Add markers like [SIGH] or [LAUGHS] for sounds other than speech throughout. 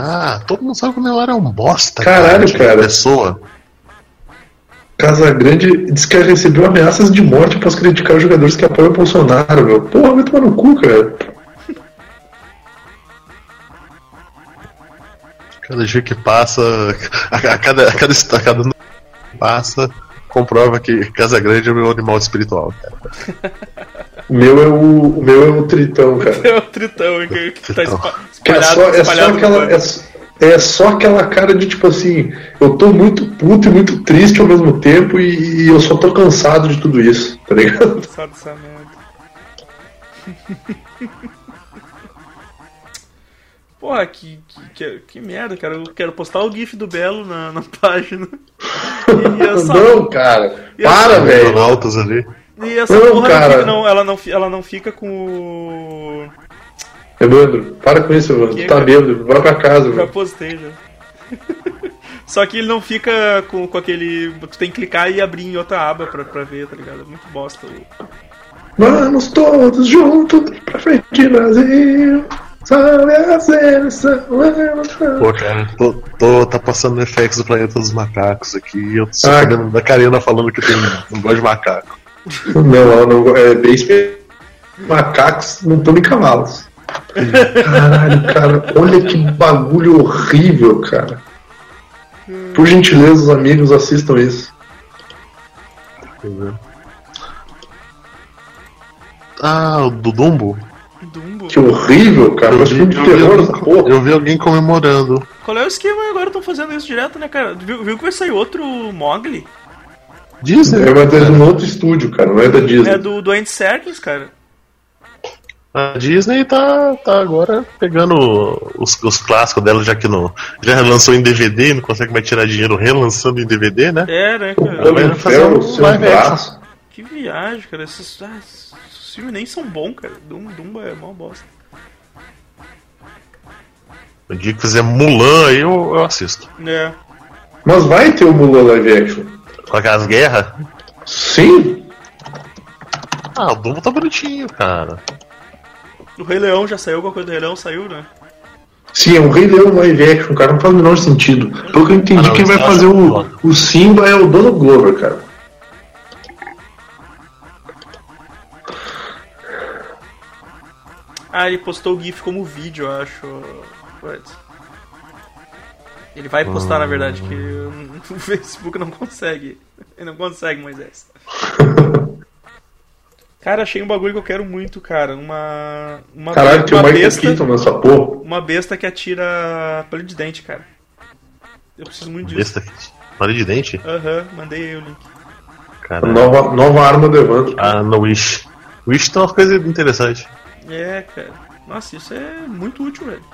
Ah, todo mundo sabe que o Neymar é um bosta. Caralho, tipo de cara. Pessoa. Casagrande diz que recebeu ameaças de morte após criticar os jogadores que apoiam o Bolsonaro, meu. Porra, vai tomar no cu, cara. Cada dia que passa, [LAUGHS] a, cada, a cada, a cada passa, comprova que Casa Grande é o meu animal espiritual, cara. O meu é o, o meu é o Tritão, [LAUGHS] cara. É o tritão que, que tá é espalhado, só, é só espalhado no aquela. É, só- é só aquela cara de tipo assim, eu tô muito puto e muito triste ao mesmo tempo e, e eu só tô cansado de tudo isso, tá ligado? Sabe dessa [LAUGHS] merda. Porra, que, que, que, que merda, cara. Eu quero postar o GIF do Belo na, na [LAUGHS] página. E essa, Não, cara. E essa- Para, velho. Altos ali. e essa Não, porra cara. Não, ela, não, ela não fica com o. Evandro, para com isso, Evandro. Que, Tu tá cara? bêbado. Vai pra casa, Já postei já. [LAUGHS] Só que ele não fica com, com aquele. Tu tem que clicar e abrir em outra aba pra, pra ver, tá ligado? É muito bosta. o- Vamos todos juntos pra frente, Brasil. Pô, cara, tô, tô- tá passando FX do Planeta dos Macacos aqui e eu tô Ah. sabendo da Karina falando que tem, não gosta de macaco. Não, não é bem Macacos não estão em cavalos. Caralho, cara, olha que bagulho horrível, cara. Por gentileza, os amigos assistam isso. Ah, o do Dumbo? Que horrível, cara. Eu Mas vi, filme de eu vi terror essa porra. eu vi alguém comemorando. Qual é o esquema agora? Estão fazendo isso direto, né, cara? Viu, viu que vai sair outro Mogli? Disney? É, mas é de um outro estúdio, cara, não é da Disney. É do, do Andy Serkis, cara. A Disney tá, tá agora pegando os, os clássicos dela, já que não, já lançou em DVD, não consegue mais tirar dinheiro relançando em DVD, né? É, né, cara? Ela vai fazer um live action. Que viagem, cara. Esses, ah, esses filmes nem são bons, cara. Dumbo, Dumbo é mó bosta. O dia que fizer Mulan aí eu, eu assisto. É. Mas vai ter o Mulan live action. Com aquelas guerras? Sim. Ah, o Dumbo tá bonitinho, cara. O Rei Leão já saiu, alguma coisa do Rei Leão saiu, né? Sim, é um Rei Leão live action, cara. Não faz o menor sentido. Pelo que eu entendi, Ah, não, quem vai fazer o, o Simba é o Donald Glover, cara. Ah, ele postou o GIF como vídeo, eu acho. Putz. Ele vai postar, na verdade, que [LAUGHS] o Facebook não consegue. Ele não consegue, Moisés. Cara, achei um bagulho que eu quero muito, cara. Uma. Uma, Caralho, tem o uma besta. Keaton nessa porra. Uma besta que atira palito de dente, cara. Eu preciso muito disso. Besta. Parede de dente? Aham, mandei aí o link. Cara. Nova, nova arma do Evandro. Ah, no Wish. Wish tem umas coisas interessantes. É, cara. Nossa, isso é muito útil, velho.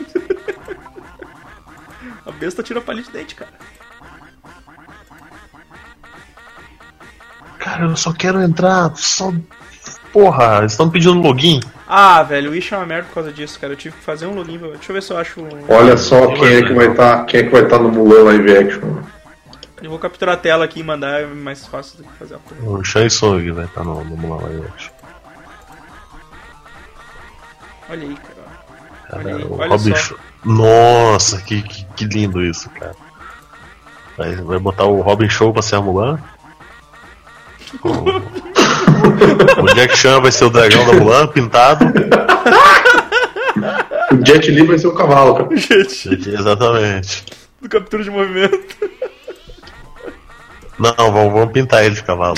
[LAUGHS] A besta tira palito de dente, cara. Cara, eu só quero entrar. Só. Porra, eles estão pedindo login. Ah, velho, o Wish é uma merda por causa disso, cara. Eu tive que fazer um login. pra- Deixa eu ver se eu acho. um- Olha só quem é que vai estar, quem é que vai estar no Mulan live action. Eu vou capturar a tela aqui e mandar, é mais fácil do que fazer a coisa. O Shang Tsung vai estar no, no Mulan Live Action. Olha aí, cara. Cara, Olha aí, o olha Robin só. Show. Nossa, que, que, que lindo isso, cara. Vai, vai botar o Robin Show pra ser a Mulan? O, o Jack Chan vai ser o dragão da Mulan, pintado. O Jet Li vai ser o cavalo, cara. Gente, Exatamente. do captura de movimento. Não, vamos, vamos pintar ele de cavalo.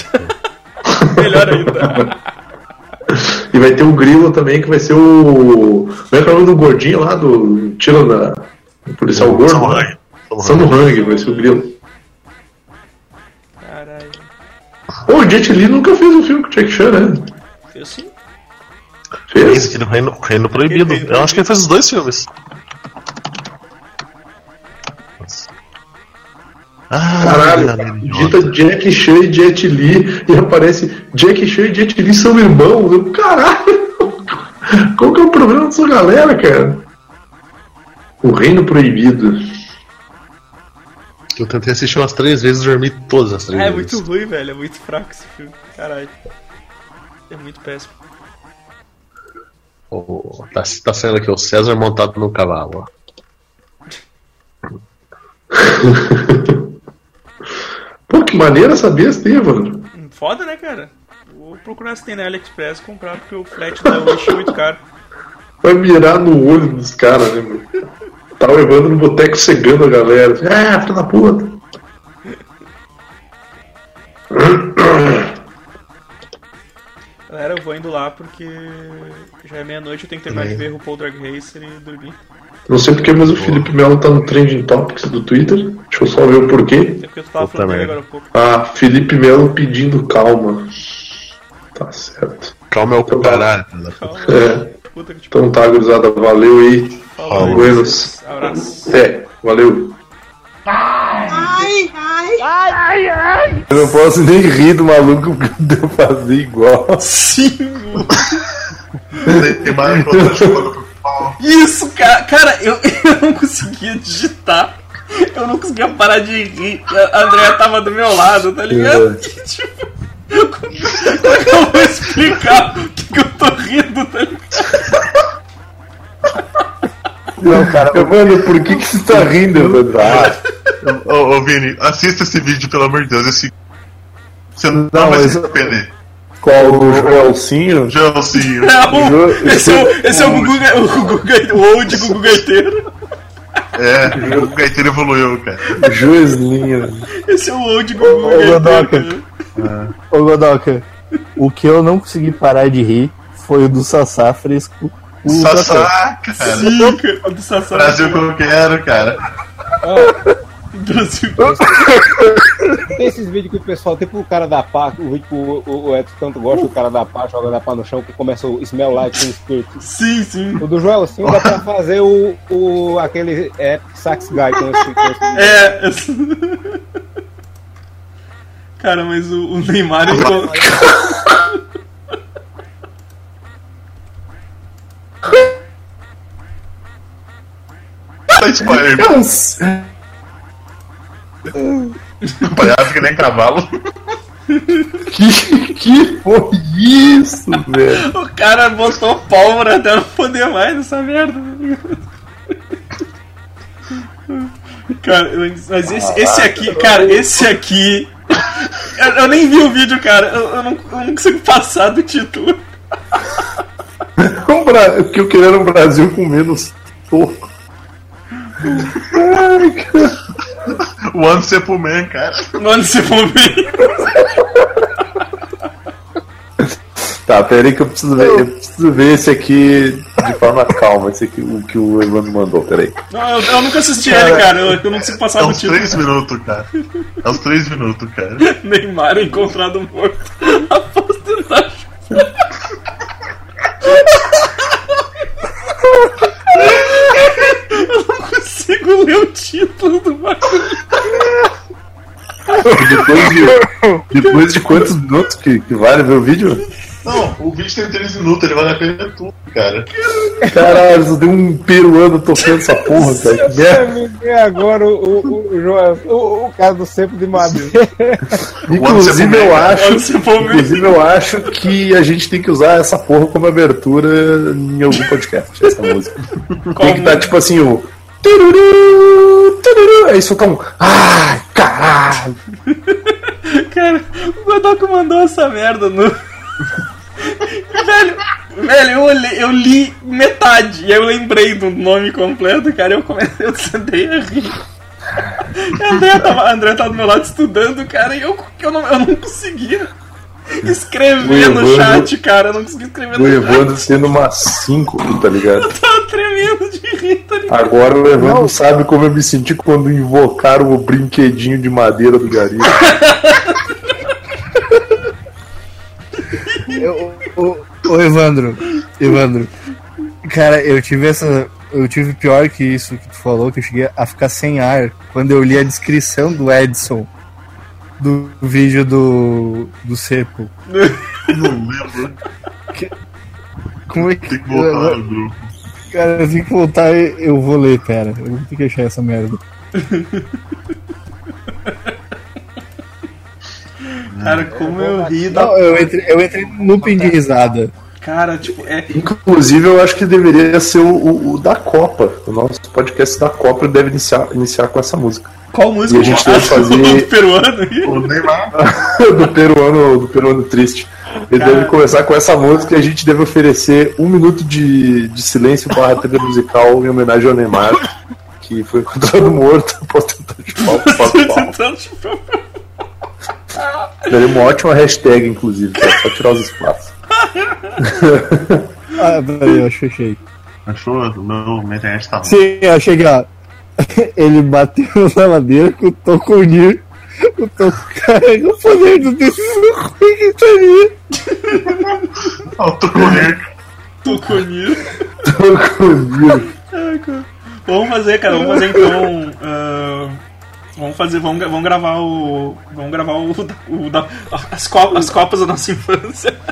[LAUGHS] Melhor ainda. E vai ter o Grilo também, que vai ser o. Como é que é o nome do gordinho lá do. Tira da. do policial gordo? Samu? Hang. Vai ser o Grilo. Caralho. Pô, o Jet Li nunca fez um filme com o Jack Chan, né? Foi assim? Fez? Esse aqui no Reino, Reino Proibido. Eu acho que ele fez os dois filmes. Ah, Caralho, dita idiota. Jack Chan e Jet Li e aparece Jack Chan e Jet Li são irmãos. Eu, caralho! [LAUGHS] Qual que é o problema dessa galera, cara? O Reino Proibido. Eu tentei assistir umas três vezes e dormi todas as três É, é vezes. muito ruim, velho. É muito fraco esse filme. Caralho. É muito péssimo. O- tá, tá saindo aqui o César montado no cavalo. [LAUGHS] maneira essa besta aí, mano. Hum, Foda, né, cara? Vou procurar se tem na AliExpress e comprar, porque o frete da Wish é muito caro. Vai mirar no olho dos caras, né, mano? Tá o Evandro no boteco cegando a galera. Ah, filho da puta. Galera, eu vou indo lá porque já é meia-noite, eu tenho que terminar de ver RuPaul Drag Racer e dormir. Não sei porquê, mas o Felipe Melo tá no Trending Topics do Twitter. Deixa eu só ver o porquê. Até porque tu tava falando dele agora há pouco. Ah, Felipe Melo pedindo calma. Tá certo. Calma é o caralho. da puta. Calma, É. puta que te Então tá, gurizada. Valeu aí. Falou. Buenas. Abraço. É, valeu. Eu não posso nem rir do maluco porque deu fazer igual. Sim! [LAUGHS] Tem mais [LAUGHS] Isso, cara! Cara, eu, [LAUGHS] eu não conseguia digitar. Eu não conseguia parar de rir. A Andrea tava do meu lado, tá ligado? É. [LAUGHS] E, tipo, como é que eu vou explicar o que, que eu tô rindo, tá ligado? Não, cara. Mano, por que, que você tá rindo, Evandro? Ô, ô, Vini, assista esse vídeo, pelo amor de Deus. Esse... Você não, Não, vai mas- se arrepender. Qual o Joelcinho? Gelsinho. Não, Jo- esse é o, esse é o Gugu, o, Gugu, o old Gugu Gaiteiro. É, o gaiteiro evoluiu, cara. Joeslinho. Esse é o old Gugu Ô, Godoka. Gaiteiro. Ô, Godoka, o que eu não consegui parar de rir foi o do Sassá fresco. O Sassá, cara. Sim, cara, o do Sassá. Brasil que eu quero, cara. Brasil. Tem esses vídeos que o pessoal, tipo o cara da pá, o vídeo que o, o, o Edson tanto gosta, o cara da pá joga a pá no chão, que começa o Smell Like Teen Spirit. Sim, sim. O do Joel, assim, dá pra fazer o, o aquele Epic Sax Guy com esse, com esse É. [LAUGHS] Cara, mas o, o Neymar entrou. [LAUGHS] Tá spoiler. Palhaço que nem cavalo. [LAUGHS] Que, que foi isso, velho? O cara botou pólvora até não poder mais nessa merda. tá? Cara, mas esse, esse aqui, cara, esse aqui. Eu, eu nem vi o vídeo, cara. Eu, eu não, eu não consigo passar do título. [LAUGHS] Um Bra- O que eu queria era um Brasil com menos toco. Ai, cara. O ano Sepulman, cara. Mano, se for ver. Tá, peraí que eu preciso ver. Eu preciso ver esse aqui de forma calma, esse aqui, o que o Evandro mandou, peraí. Não, eu, eu nunca assisti ele, cara. Eu, eu não consigo passar É do uns título. 3 minutos, cara. É uns 3 minutos, cara. Neymar é encontrado morto [LAUGHS] após [LAUGHS] tentar. Eu não consigo ler o título do bagulho. Depois de, depois de quantos minutos que, que vale ver o vídeo? Não, o vídeo tem 3 minutos, ele vale a pena tudo, cara. Caralho, só tem um peruano tocando essa porra, cara. Que merda. Agora o, o, o Joel, o, o cara do cepo de madeira. Inclusive eu acho, inclusive eu acho que a gente tem que usar essa porra como abertura em algum podcast, essa música. Tem que dar tipo assim o aí solta um ai, caralho. [LAUGHS] Cara, o Godoka mandou essa merda no. [LAUGHS] velho, velho, eu, olhei, eu li metade e aí eu lembrei do nome completo, cara. Eu comecei, eu sentei a rir. [LAUGHS] André tava, André tava do meu lado estudando, cara, e eu, eu, não, eu não conseguia [LAUGHS] escrever O no Evandro- chat, cara. Eu não conseguia escrever O no chat. Evandro sendo uma 5, tá ligado? [LAUGHS] Eu tava tremendo de rir, tá ligado? Agora o Evandro sabe como eu me senti quando invocaram o brinquedinho de madeira do Gari. [LAUGHS] Eu- Ô, ô, Evandro, Evandro, cara, eu tive essa. Eu tive pior que isso que tu falou, que eu cheguei a ficar sem ar quando eu li a descrição do Edson do vídeo do, do Sepo? Não lembro. Que, como é que. Tem que voltar, é, né? eu, Cara, eu tenho que voltar eu vou ler, pera. Eu vou ter que achar essa merda. Cara, como eu ri da. Não, eu entrei, eu entrei no looping de tá. risada. Cara, tipo, é. Inclusive, eu acho que deveria ser o, o- o da Copa. O nosso podcast da Copa deve iniciar, iniciar com essa música. Qual música E a gente deve fazer- do peruano? O Neymar. [LAUGHS] do peruano, do peruano triste. Ele Cara. deve começar com essa música e a gente deve oferecer um minuto de, de silêncio para a trilha musical em homenagem ao Neymar, que foi encontrado morto [LAUGHS] após tentar chupar o papo pau. Daria uma ótima hashtag, inclusive, pra só tirar os espaços. [LAUGHS] Ah, peraí, eu achei. Achou? Meu, minha internet tá ruim. Sim, eu achei que, ó. [LAUGHS] Ele bateu na madeira com o Toconir. O Toco carrega o poder do decisão ruim que estaria. Ah, o Toconir. Toconir. Toconir. Vamos fazer, cara, vamos fazer então. [LAUGHS] ah, vamos fazer, vamos, vamos gravar o. Vamos gravar o, o da- as, copas, as copas da nossa infância. [LAUGHS]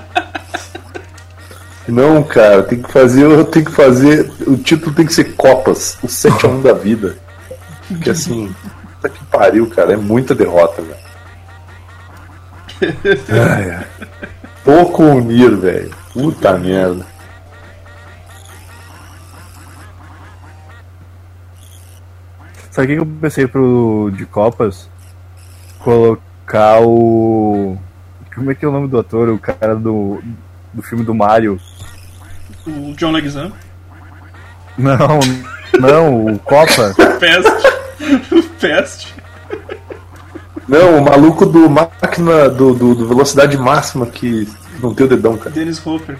Não, cara, tem que fazer, tem que fazer. O título tem que ser Copas, o 7x1 da vida. Porque assim, [LAUGHS] puta que pariu, cara, é muita derrota, velho. [LAUGHS] Ai, ai. Pouco unir, velho. Puta merda. Sabe o que eu pensei pro de Copas? Colocar o. Como é que é o nome do ator? O cara do, do filme do Mario. O John Leguizamo. Não, não, o Copa. [LAUGHS] Peste. O Peste. Não, o maluco do máquina do, do, do velocidade máxima que não tem o dedão, cara. Dennis Hopper.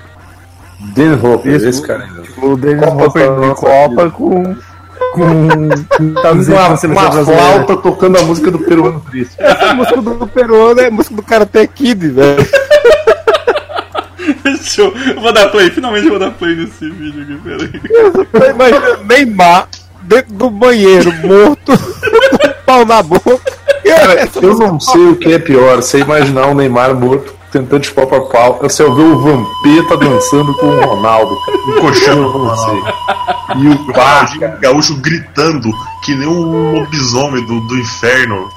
Dan Hopper, Isso. esse cara aí. O Dennis Copa Hopper de nossa Copa vida. com. Com. com camiseta Uma, uma brasileira. flauta tocando a música do peruano triste. Essa música do peruano é música do Karate Kid, velho. [LAUGHS] Show. Eu vou dar play, finalmente vou dar play nesse vídeo aqui, peraí. Imagina Neymar dentro do banheiro, morto, [LAUGHS] com pau na boca. Cara, eu não sei o que é pior, você imaginar o Neymar morto tentando chupar pra pau, você ouvir o Vampeta dançando com o Ronaldo. Eu sei. Ronaldo. E o Ronaldinho Gaúcho gritando que nem um lobisomem do, do inferno.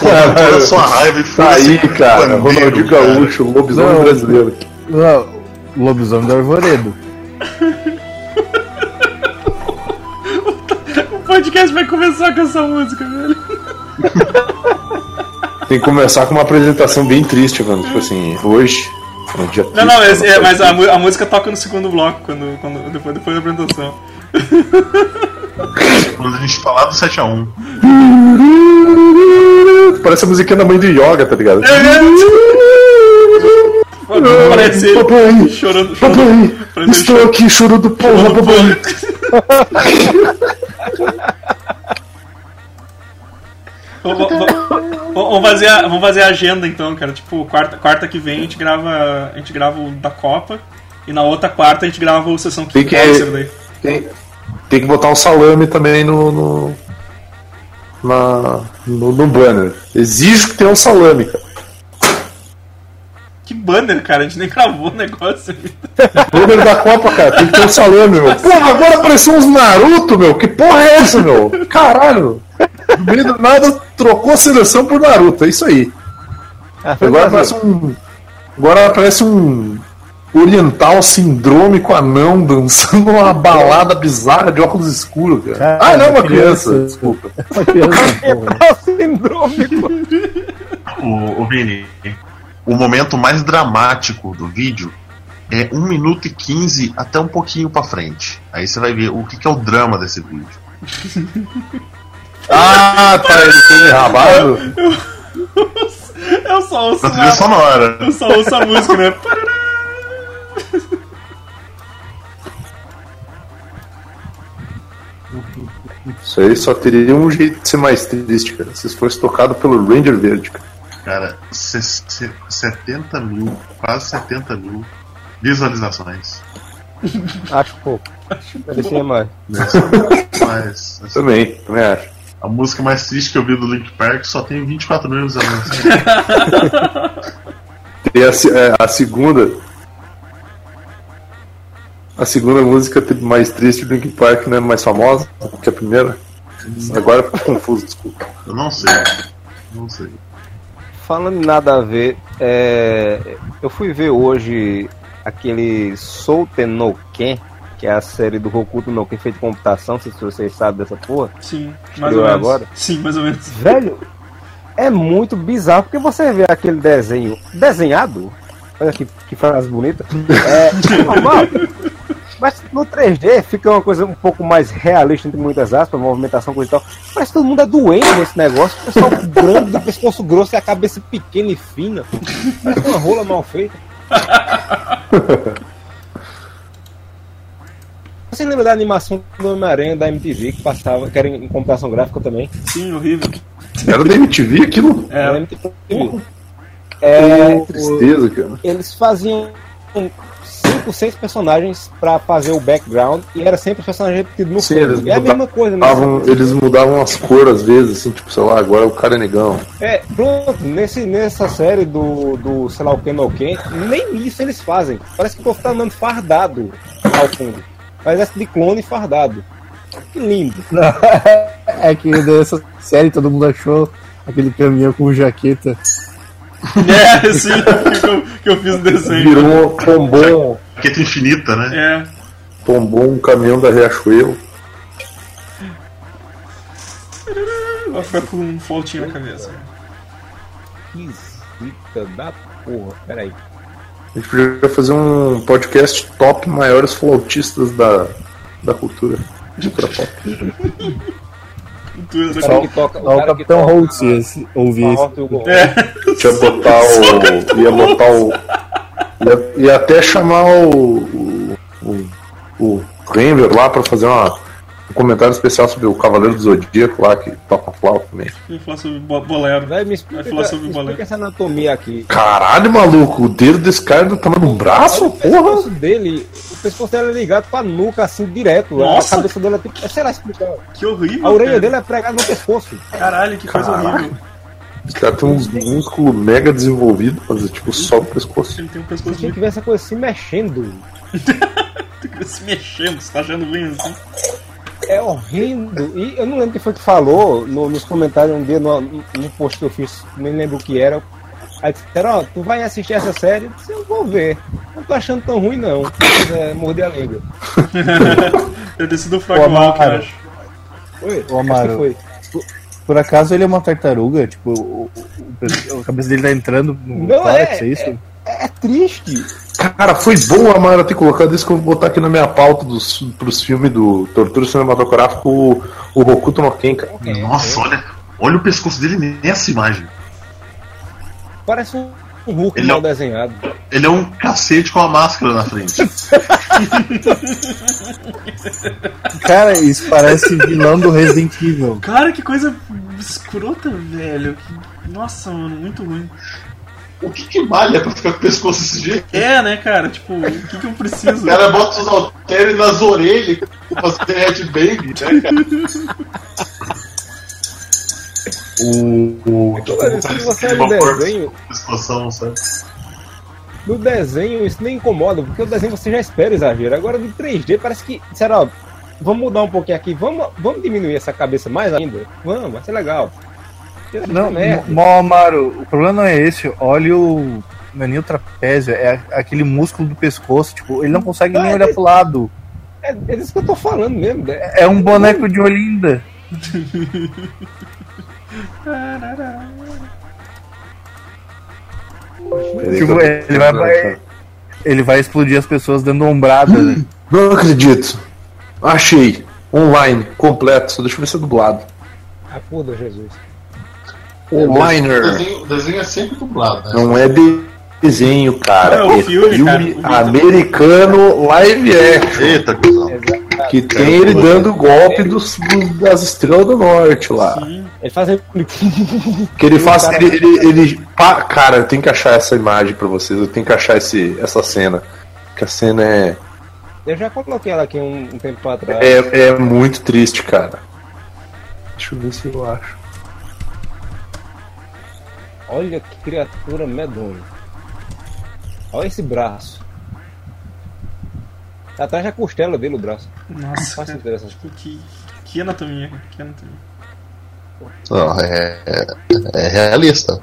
Toda a sua raiva e tá aí, foda-se, cara. bandeiro, Ronaldinho cara. Gaúcho, lobisomem Não. brasileiro. Não, Lobisomem do Arvoredo. [LAUGHS] O podcast vai começar com essa música, velho. [LAUGHS] Tem que começar com uma apresentação bem triste, mano. Tipo assim, hoje. é um dia Não, não, é, é, mas a, a música toca no segundo bloco, quando, quando, depois, depois da apresentação. Quando a gente falar do 7x1. Parece a musiquinha da mãe do Yoga, tá ligado? Parece ele Papai, chorando, chorando. papai, estou aqui chorando porra, papai. [LAUGHS] Vamos, fazer a, vamos fazer a agenda então, cara. Tipo, quarta, quarta que vem a gente grava. A gente grava o da Copa. E na outra quarta a gente grava o sessão Tem que- daí. Tem, tem que botar um salame também no. no na, no, no banner. Exijo que tenha um salame, cara. Que banner, cara, a gente nem gravou o negócio. Banner da Copa, cara, tem que ter um salame, meu. Porra, agora apareceu uns Naruto, meu. Que porra é essa, meu? Caralho. No meio do nada trocou a seleção por Naruto, é isso aí. Agora parece um. Agora parece um oriental sindrômico anão dançando uma balada bizarra de óculos escuros, cara. Cara, ah, não, uma criança. criança, desculpa. [LAUGHS] Síndrômico. O, o Vini, o momento mais dramático do vídeo é 1 minuto e 15 até um pouquinho pra frente. Aí você vai ver o que, que é o drama desse vídeo. [LAUGHS] Ah, tá, ele tem rabado? Eu só ouço, trilha sonora. eu só ouço a música, né? Isso aí só teria um jeito de ser mais triste, cara. Se fosse tocado pelo Ranger Verde, cara. Cara, se- se- 70 mil, quase 70 mil visualizações. Acho pouco. Parecia mais. Mas assim, Também, também acho. A música mais triste que eu vi do Link Park só tem 24 mil visualizações. E [LAUGHS] a, é, a segunda. A segunda música mais triste do Linkin Park não é mais famosa que a primeira. Agora eu fico confuso, desculpa. Eu não sei. Não sei. falando em nada a ver, é, eu fui ver hoje aquele Souten no Ken, que é a série do Hokuto no Ken feita de computação, se vocês sabem dessa porra. Sim, mais ou menos. agora? Sim, mais ou menos. Velho, é muito bizarro, porque você vê aquele desenho desenhado, olha que, que frase bonita, é normal. Mas no 3D fica uma coisa um pouco mais realista, entre muitas aspas, movimentação, coisa e tal. Parece que todo mundo é doente nesse negócio. O pessoal [LAUGHS] grande, do pescoço grosso e a cabeça pequena e fina. Parece uma rola mal feita. [LAUGHS] Você lembra da animação do Homem-Aranha da MTV que passava, que era em computação gráfica também? Sim, horrível. Era da MTV aquilo? Da É, MTV. É, Que tristeza, cara. eles faziam cinco, seis personagens pra fazer o background e era sempre os personagens repetidos no Sim, fundo. eles É a mesma coisa, né? eles mudavam as cores às vezes, assim, tipo, sei lá, agora o cara é negão. É, pronto, nesse, nessa série do, do sei lá o que no Ken, nem isso eles fazem. Parece que o povo tá andando fardado ao fundo. Parece de clone fardado. Que lindo. [LAUGHS] É que dessa série todo mundo achou aquele caminhão com jaqueta. é sim, que [LAUGHS] eu, que eu fiz o desenho. Virou pombom, Jaqueta infinita, né? É, pombom, um caminhão da Riachuelo. vai ficar com um flautinho na cabeça. Que zica da porra. Peraí. A gente podia fazer um podcast top maiores flautistas da, da cultura. Cultura pop. Cultura O da que toca. O Capitão Holtz ia se- ouvir a isso. É, Ia botar o. Ia botar o. Ia, ia até chamar o. O, o, o Renver lá pra fazer uma, um comentário especial sobre o Cavaleiro do Zodíaco lá, que toca flauta também. vou falar sobre bo- bolero. Vai, me explica, Vai falar sobre me bolero. explica essa anatomia aqui. Caralho, maluco, o dedo desse cara tá no braço, o porra! pescoço dele, o pescoço dele é ligado pra nuca, assim, direto. Nossa! A cabeça dele é tipo. Sei lá explicar. Que horrível. A orelha cara. dele é pregada no pescoço. Caralho, que coisa Caralho. horrível. Esse cara tem uns músculos mega desenvolvidos, fazer tipo só no pescoço. Ele tem um pescoço que ver essa coisa se mexendo. [LAUGHS] se mexendo, você tá achando ruim assim? É horrendo. E eu não lembro quem foi que falou no- nos comentários um dia no, no post que eu fiz, nem lembro o que era. Aí disseram, ó, tu vai assistir essa série? Eu disse, eu vou ver. Não tô achando tão ruim não. Mas, é, morder a língua. Deve ter sido o Frog Amaro. acho. Que Amaro. foi. Por acaso ele é uma tartaruga? Tipo, o, o- a cabeça dele tá entrando no Não, tórax, é, é isso? É triste. Cara, foi bom a Mara ter colocado isso que eu vou botar aqui na minha pauta dos, pros filmes do Tortura Cinematográfico, o, o Hokuto no Ken, cara. Nossa, olha, olha o pescoço dele nessa imagem. Parece um, um Hulk Ele mal não- desenhado. Ele é um cacete com a máscara na frente. [LAUGHS] Cara, isso parece vilão do Resident Evil. Cara, que coisa escrota, velho. Nossa, mano, muito ruim. O que que malha pra ficar com o pescoço desse jeito? É, né, cara? Tipo, o que, que eu preciso? O cara bota os halteres nas orelhas pra fazer headbang, né, cara? O, o, Olha, se você olha Uma o desenho, sabe? no desenho isso nem incomoda, porque o desenho você já espera exagero. Agora do 3D parece que. Será, vamos mudar um pouquinho aqui, vamos, vamos diminuir essa cabeça mais ainda? Vamos, vai ser legal. Não, merda. Mo Amaro, o problema não é esse. Olha o. Não é nem o trapézio, é aquele músculo do pescoço. Tipo, ele não consegue nem Ah, olhar é- pro lado. É, é disso que eu tô falando mesmo. né? É um boneco de Olinda. Tipo, ele vai, vai- ele vai explodir as pessoas dando ombrada. né? Não acredito. Achei. Online, completo. Só deixa eu ver se é dublado. Ah, foda Jesus. O desenho, o desenho é sempre dublado, né? Não é de desenho, cara. É o filme, cara, o filme. americano live action. Eita. Que tem ele dando golpe dos, dos- das estrelas do norte lá. Ele faz. [LAUGHS] Que ele faz. Ele, ele, ele- pá, cara, eu tenho que achar essa imagem pra vocês. Eu tenho que achar esse, essa cena. Que a cena é, Eu já coloquei ela aqui um, um tempo atrás. é. É muito triste, cara. Deixa eu ver se eu acho. Olha que criatura medonha. Olha esse braço. Tá atrás da costela dele o braço. Nossa, Faz sentido que, que anatomia, que anatomia. Não, é, é, é realista.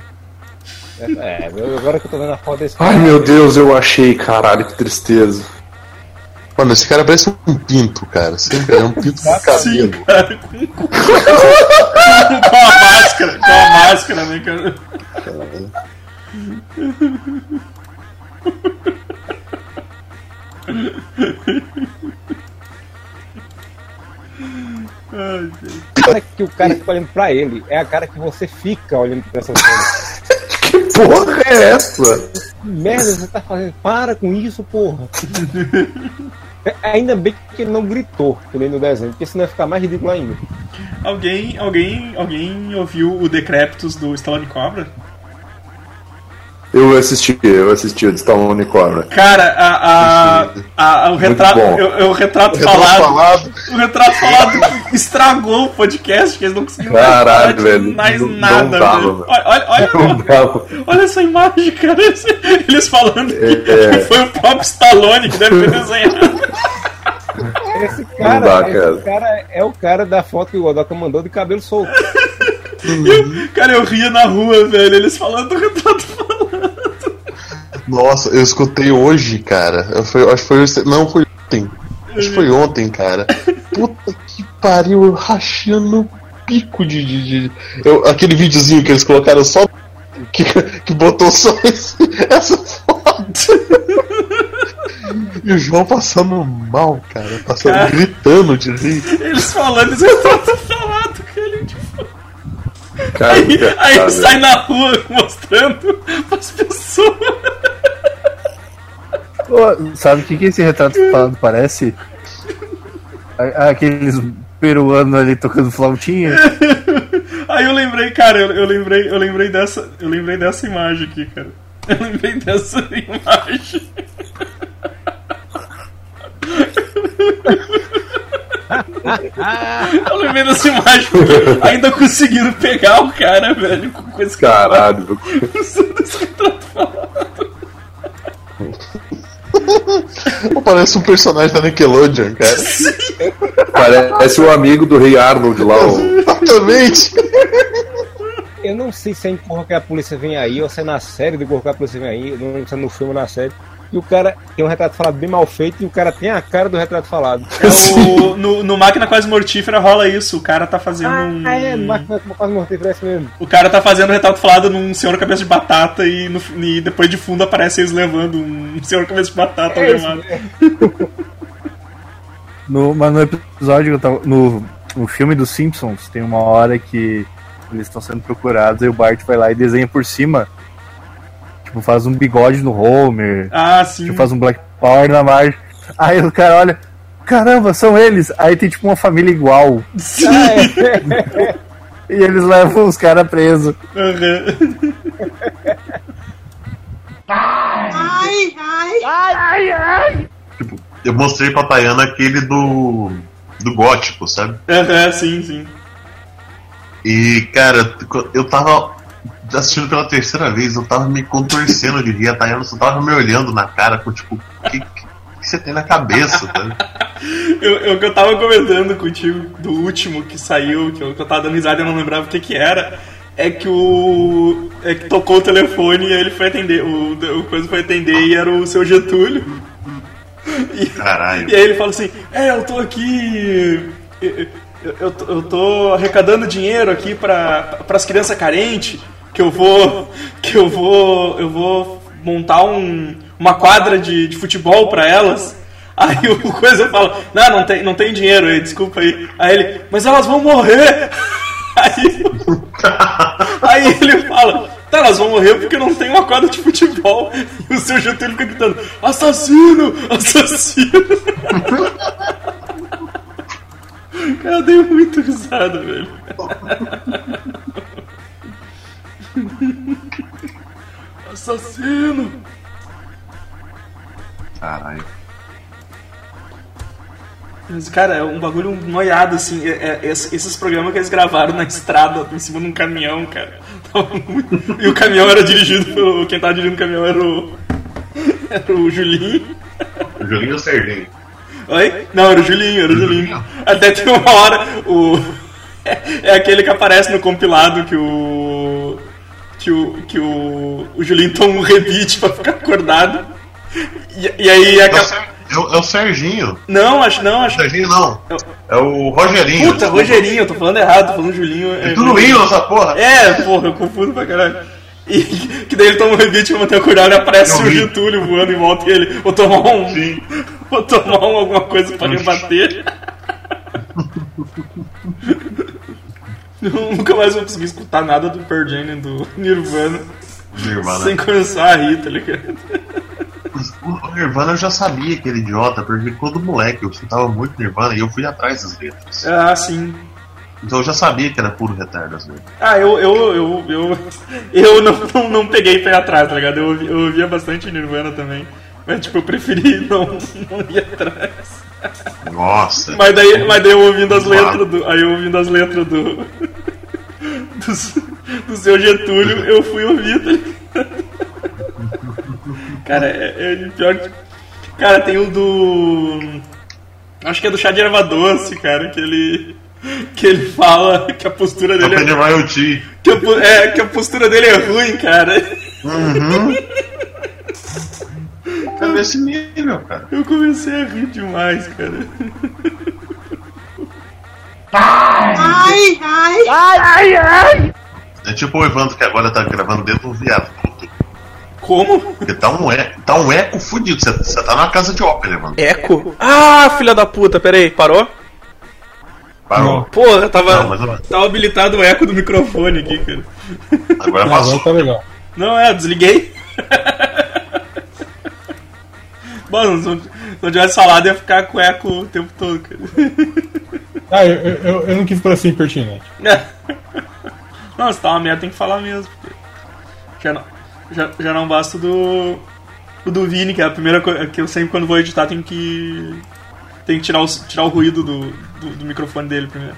É, eu- agora que eu tô vendo a foto desse Ai meu Deus, eu achei, caralho, que tristeza. Mano, esse cara parece um pinto, cara. Sempre é um pinto com [LAUGHS] Sim, cabelo. cara. [LAUGHS] Com, a máscara, com a máscara, né, cara? Ai, gente. cara que o cara fica olhando pra ele. É a cara que você fica olhando pra essa foto. [LAUGHS] Que porra é essa? Que merda você tá fazendo? Para com isso, porra. É, Ainda bem que ele não gritou, nem no desenho, porque senão ia ficar mais ridículo ainda. Alguém, alguém, alguém ouviu o Decreptus do Stallone Cobra? Eu assisti, eu assisti o de Stallone Cobra. Cara, a, a, a- a- o retrato, eu, eu- o retrato Retrato falado, falado. o retrato falado estragou o podcast, que eles não conseguiram Caralho, velho, mais não- não nada. dava, velho. velho. Olha, olha, olha, Não dava. olha essa imagem, cara. Eles falando que É. foi o próprio Stallone que deve ter desenhado. Esse cara, dá, esse cara é o cara da foto que o Godoka mandou de cabelo solto. Cara, eu ria na rua, velho. Eles falando do retrato falado. Nossa, eu escutei hoje, cara. Eu fui- acho que foi. hoje- Não, foi ontem. Acho que foi ontem, cara. Puta que pariu, eu rachando o pico de. de, de- eu- aquele videozinho que eles colocaram só. Que, que botou só esse- [LAUGHS] essa foto. E o João passando mal, cara. Passando, Cara. gritando de rir. Eles falando esse retrato falado, cara. Cara, aí, cara, aí cara. sai na rua mostrando pras pessoas. Ô, sabe o que, que esse retrato [LAUGHS] falado parece? Aqueles peruanos ali tocando flautinha. Aí eu lembrei, cara, eu, eu lembrei, eu lembrei dessa, eu lembrei dessa imagem aqui, cara. Eu lembrei dessa [LAUGHS] imagem. Eu lembrei dessa imagem porque ainda conseguiram pegar o cara, velho, com que Caralho, usando esse retrato falado. Parece um personagem da Nickelodeon, cara. parece o amigo do Rei Arnold lá. o- Exatamente. Eu não sei se é em Corra que a polícia vem aí, ou se é na série de Corra que a polícia vem aí, não sei se é no filme ou na série. E o cara tem um retrato falado bem mal feito e o cara tem a cara do retrato falado. É o, no, no Máquina Quase Mortífera rola isso. O cara tá fazendo um. Ah, é, mas quase mortei por esse mesmo. O cara tá fazendo retrato falado num senhor cabeça de batata e, no- e depois de fundo aparece eles levando um [LAUGHS] senhor cabeça de batata É isso. No, mas no episódio, que eu tava- no, no filme dos Simpsons, tem uma hora que eles estão sendo procurados e o Bart vai lá e desenha por cima. Tipo, faz um bigode no Homer, Ah, sim. tipo, faz um Black Power na margem. Aí o cara olha, caramba, são eles! Aí tem tipo uma família igual. [LAUGHS] E eles levam os caras presos. Aham. Eu mostrei pra Tayana aquele do. do gótico, sabe? Aham, sim, sim. E, cara, eu tava assistindo pela terceira vez, eu tava me contorcendo de rir, a Tayana só tava me olhando na cara com tipo, o que, que, você tem na cabeça, sabe? [LAUGHS] Eu, eu, que eu tava comentando contigo do último que saiu, que eu, que eu tava dando risada e eu não lembrava o que que era. É que o. É que tocou o telefone e ele foi atender. O, o coisa foi atender e era o seu Getúlio. E, Caralho. E aí ele fala assim: É, eu tô aqui. Eu, eu- eu tô arrecadando dinheiro aqui para as crianças carentes. Que eu vou. Que eu vou. Eu vou montar um, uma quadra de, de futebol para elas. Aí o [LAUGHS] coisa fala: Não, não tem, não tem dinheiro aí, desculpa aí. Aí ele: Mas elas vão morrer. [LAUGHS] Aí, aí ele fala: Tá, elas vão morrer porque não tem uma quadra de futebol. E o seu Getúlio fica gritando: Assassino! Assassino! [LAUGHS] Cara, eu dei muito risada, velho. [LAUGHS] Assassino! Caralho. Mas, cara, é um bagulho noiado, assim. É, é- esse- esses programas que eles gravaram na estrada, em cima de um caminhão, cara. [LAUGHS] E o caminhão era dirigido pelo. Quem tava dirigindo o caminhão era o. [LAUGHS] Era o Julinho. O Julinho Serginho. Oi? Não, era o Julinho, era o Julinho. Até tem uma hora, o. É, é aquele que aparece no compilado que o. que o, que o, o Julinho toma um rebite pra ficar acordado. E, e aí É o, acaba. É o- é o Serginho. Não, acho não, acho. Serginho não. É o Rogerinho. Puta, Rogerinho, eu tô falando errado, tô falando Julinho. É tudo lindo essa porra. É, porra, eu confundo pra caralho. E que daí ele toma um rebite pra manter acordado e aparece Eu o. Getúlio voando em volta e ele. Vou tomar um. Sim. Vou tomar um, alguma coisa pra rebater. [LAUGHS] Eu nunca mais vou conseguir escutar nada do Pearl Jam do Nirvana Nirvana. sem começar a rir, tá ligado? O Nirvana eu já sabia que era idiota, porque quando moleque eu escutava muito Nirvana e eu fui atrás das letras. Ah, sim. Então eu já sabia que era puro retardo as letras. Ah, eu, eu, eu, eu, eu não, não, não peguei pé atrás, tá ligado? Eu, eu ouvia bastante Nirvana também. Mas, tipo, eu preferi não, não ir atrás. Nossa. Mas daí, mas daí eu ouvindo as letras do. Aí eu ouvindo as letras do. Do, do seu Getúlio, eu fui ouvir, tá ligado? Cara, é, é pior que. Cara, tem o do. Acho que é do chá de erva doce, cara, que ele. Que ele fala que a postura dele é. Que a, é, que a postura dele é ruim, cara. Tá nesse nível, cara. Eu comecei a rir demais, cara. É tipo o Evandro que agora tá gravando dentro de um viaduto. Como? Porque tá um, e... tá um eco fudido. Você tá numa casa de ópera, Evandro. Eco? Ah, filha da puta, peraí, parou? Parou. Porra, tava, Não, mas eu- tava habilitado o eco do microfone aqui, cara. Agora Agora passou. tá legal. Não, é, desliguei. [LAUGHS] Mano, se não- se não tivesse falado, ia ficar com eco o tempo todo, cara. [LAUGHS] Ah, eu, eu, eu não quis parecer impertinente. [LAUGHS] Não, se tá uma merda, tem que falar mesmo. porque Já não, já, já não basta do. O do Vini, que é a primeira coisa que eu sempre quando vou editar tenho que. Tem que tirar o, tirar o ruído do, do, do microfone dele primeiro.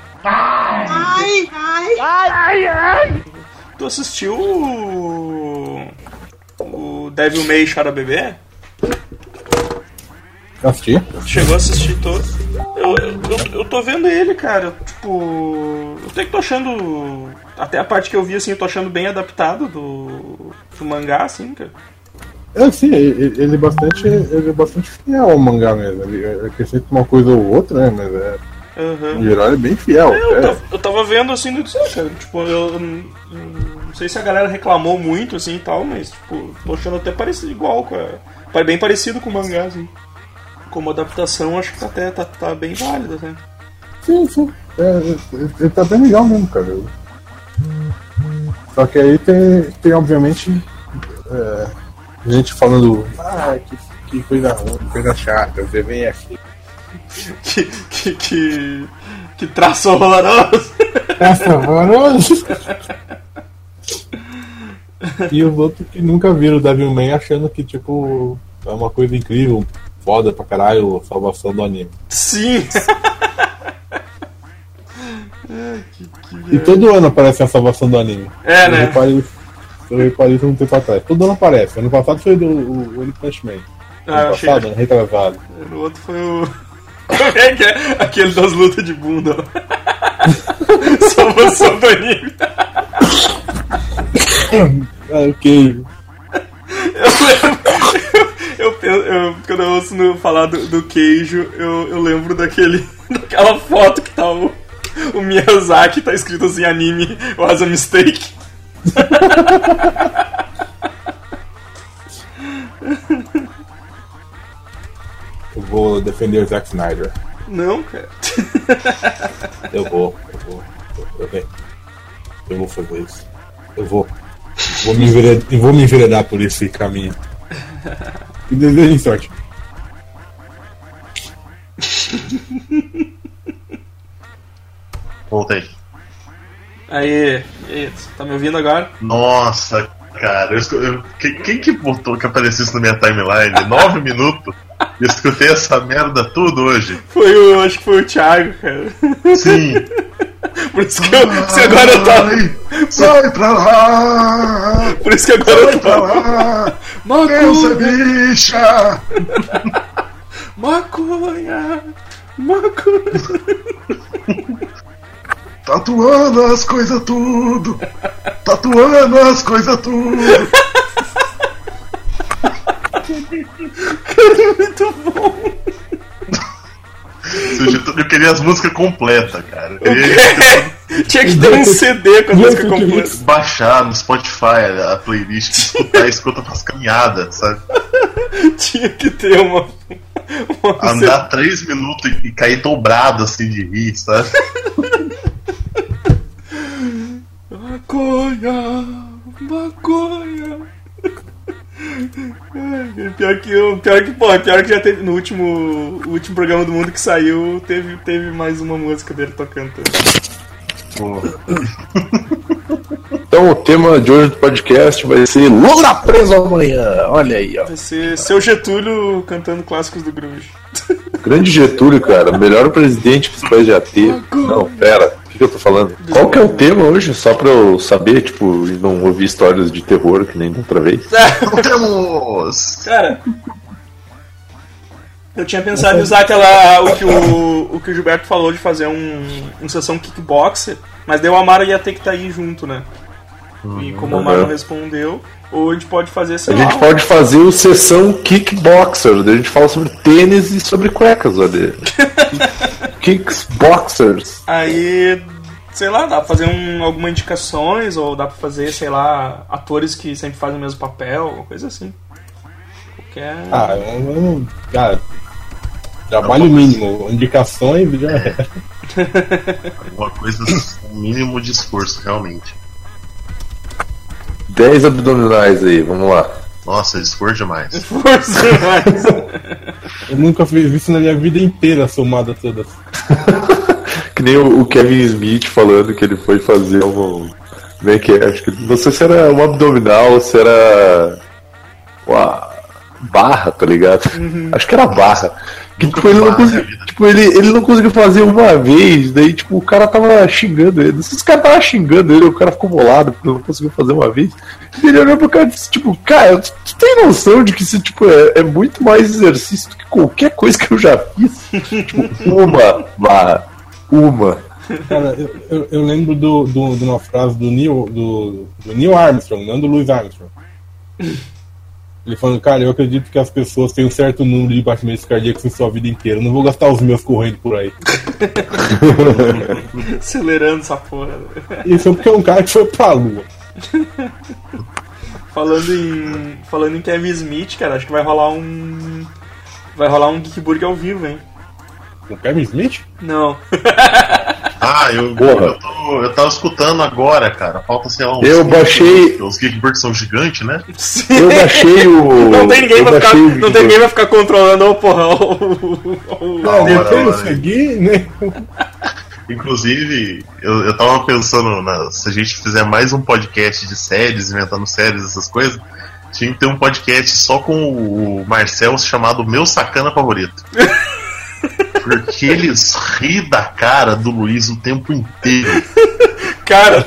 Tu assistiu o. O Devil May Chora Bebê? Assisti? Chegou a assistir todo. Eu, eu, eu, eu tô vendo ele, cara. Tipo. Eu até que tô achando. Até a parte que eu vi, assim, eu tô achando bem adaptado do. do mangá, assim, cara. É, sim, ele, é bastante, ele é bastante fiel ao mangá mesmo. Ele acrescenta uma coisa ou outra, né? Mas é, Aham. em geral ele é bem fiel. Eu, é. tava, eu tava vendo assim, não sei, cara. Tipo, eu, eu não sei se a galera reclamou muito assim e tal, mas, tipo, tô achando até parecido igual com a, bem parecido com o mangá, assim. Como adaptação, acho que tá até tá, tá bem válida, né? Sim, sim. É, é, ele tá bem legal mesmo, cara. Só que aí tem, tem obviamente, é, gente falando, ah, que, que coisa ruim, que coisa chata, você vem aqui. Que, que, que, que traço horroroso. É favoroso. e os outros que nunca viram o Devil May achando que, tipo, é uma coisa incrível, foda pra caralho, a salvação do anime. Sim. E todo ano aparece a salvação do anime. É, Eu né? reparei, eu reparei isso um tempo atrás. Todo ano aparece. Ano passado foi do o, One Punch Man. Ah, Ano achei- passado, ano retrasado. No outro foi o. Como [LAUGHS] é que é? Aquele das lutas de bunda. [LAUGHS] Salvação do anime. Ah, o queijo. Eu lembro. Eu, penso- eu- quando eu ouço no- falar do, do queijo, eu, eu lembro daquele. [LAUGHS] daquela foto que tá o, o Miyazaki, tá escrito assim, anime was a mistake. Eu vou defender o Zack Snyder. Não, cara. Eu vou, eu vou. Eu, eu, eu, vou fazer isso. Eu vou. Vou me enveredar, eu vou me enveredar por esse caminho. E desejem sorte. Voltei. Aí, aí, tá me ouvindo agora? Nossa, cara. Eu, eu- quem, quem que botou que aparecesse isso na minha timeline? Nove [LAUGHS] minutos? Eu [LAUGHS] escutei essa merda tudo hoje. Foi o. Acho que foi o Thiago, cara. Sim. [LAUGHS] Por isso que, eu, que agora eu tava. Ai, sai pra lá! Por isso que agora eu Sai pra tava. lá! Maconha! Bicha! Maconha! Maconha! [LAUGHS] Tatuando as coisas tudo! tatuando as coisas tudo. Muito bom. Getúlio queria as músicas completas, cara. Eu queria [LAUGHS] Tinha que ter um CD com a música completa. baixar no Spotify a playlist, escutar escuta pras caminhadas, sabe? Tinha que ter uma. uma Andar três minutos e, e cair dobrado assim de rir, sabe? Maconha! Maconha! [LAUGHS] Pior que, o- pior que, pô, pior que já teve no último, último programa do mundo que saiu, teve, teve mais uma música dele tocando. [LAUGHS] Então o tema de hoje do podcast vai ser Lula preso amanhã. Olha aí, ó. Vai ser seu Getúlio cantando clássicos do Grunge. Grande Getúlio, cara. Melhor presidente que esse país já teve. Não, pera. Que, eu tô falando? Qual que é o tema hoje? Só pra eu saber, tipo, e não ouvir histórias de terror que nem da outra vez. não temos! Cara, eu tinha pensado em usar aquela. o que o, o que o Gilberto falou de fazer um, um sessão kickboxer, mas daí o Amaro ia ter que estar aí junto, né? E como o Amaro não respondeu, ou a gente pode fazer, sei A lá, gente pode fazer o sessão kickboxer. A gente fala sobre tênis e sobre cuecas, olha. [LAUGHS] Kickboxers. Aí, sei lá, dá pra fazer um, alguma indicações, ou dá pra fazer, sei lá, atores que sempre fazem o mesmo papel, coisa assim. Qualquer. Ah, eu não. Cara, trabalho mínimo, indicações já é. [LAUGHS] Uma coisa, um mínimo de esforço, realmente. 10 abdominais aí, vamos lá. Nossa, esforço demais. [LAUGHS] Força mais. Eu nunca fiz isso na minha vida inteira, somada todas. [LAUGHS] Que nem o, o Kevin Smith falando que ele foi fazer um. Como é que é? Acho que, não sei se era um abdominal ou se era. Uma barra, tá ligado? Acho que era barra. Que, tipo, ele não conseguiu, vida. tipo, ele, ele não conseguiu fazer uma vez, daí tipo, o cara tava xingando ele. Não sei se o cara tava xingando ele, o cara ficou bolado porque ele não conseguiu fazer uma vez. E ele olhou pro cara e disse, tipo, cara, tu, tu tem noção de que isso tipo, é, é muito mais exercício do que qualquer coisa que eu já fiz? [LAUGHS] tipo, uma barra. Uma. Cara, eu, eu, eu lembro do, do, de uma frase do Neil, do, do Neil Armstrong, não do Louis Armstrong. Ele falando, cara, eu acredito que as pessoas têm um certo número de batimentos cardíacos em sua vida inteira. Eu não vou gastar os meus correndo por aí. [LAUGHS] Acelerando essa porra. Isso é porque é um cara que foi pra lua. Falando em. Falando em Kevin Smith, cara, acho que vai rolar um. Vai rolar um Geek Burger ao vivo, hein? Com o Kevin Smith? Não. [LAUGHS] Ah, eu, Porra. eu, tô- eu tava escutando agora, cara. Falta, sei lá, uns Eu 15 baixei- Os Geekburgs são gigantes, né? Eu baixei o. Não tem ninguém eu pra ficar. o Não tem ninguém pra ficar controlando o porra. O, o- [LAUGHS] Não, depois eu hora. segui, né? [LAUGHS] Inclusive, eu, eu tava pensando, na- se a gente fizer mais um podcast de séries, inventando séries, essas coisas, tinha que ter um podcast só com o Marcel chamado Meu Sacana Favorito. [LAUGHS] Porque eles ri da cara do Luiz o tempo inteiro. [LAUGHS] Cara,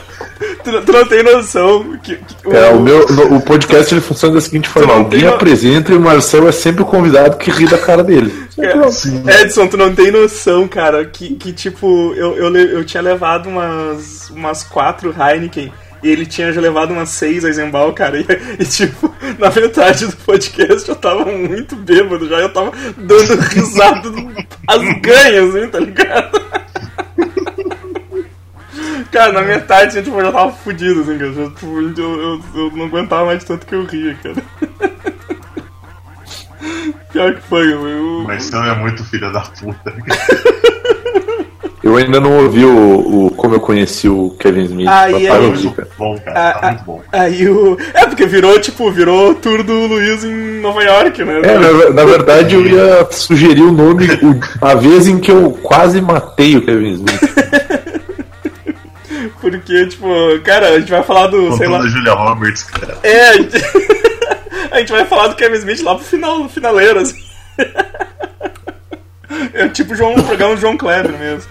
tu, tu não tem noção. Que, que É, o, meu, no- o podcast ele funciona da seguinte forma: alguém tem no- apresenta e o Marcel é sempre o convidado que ri da cara dele. É, Edson, tu não tem noção, cara, que, que tipo, eu, eu, eu tinha levado umas, umas quatro Heineken e ele tinha já levado umas seis Eisenbahn, cara, [LAUGHS] e, e, tipo, na metade do podcast eu tava muito bêbado já, eu tava dando risada as ganhas, assim, tá ligado? [LAUGHS] Cara, na metade, tipo, eu já tava fudido, assim, cara. já, tipo, eu, eu, eu não aguentava mais de tanto que eu ria, cara. [LAUGHS] Pior que foi, eu, O Marcel é muito filho da puta. Eu ainda não ouvi o, o como eu conheci o Kevin Smith. Aí? ouvir, Muito cara. bom, cara. Tá Ah, muito bom. Aí o. É, porque virou, tipo, virou o tour do Luiz em Nova York, né? É, na, na verdade eu ia sugerir o nome o- a vez em que eu quase matei o Kevin Smith. [LAUGHS] Porque, tipo, cara, a gente vai falar do. sei lá. Julia Roberts, cara. É, a gente... [LAUGHS] a gente vai falar do Kevin Smith lá pro final, no finaleiro, assim. [LAUGHS] É tipo João, o programa do João Kleber mesmo.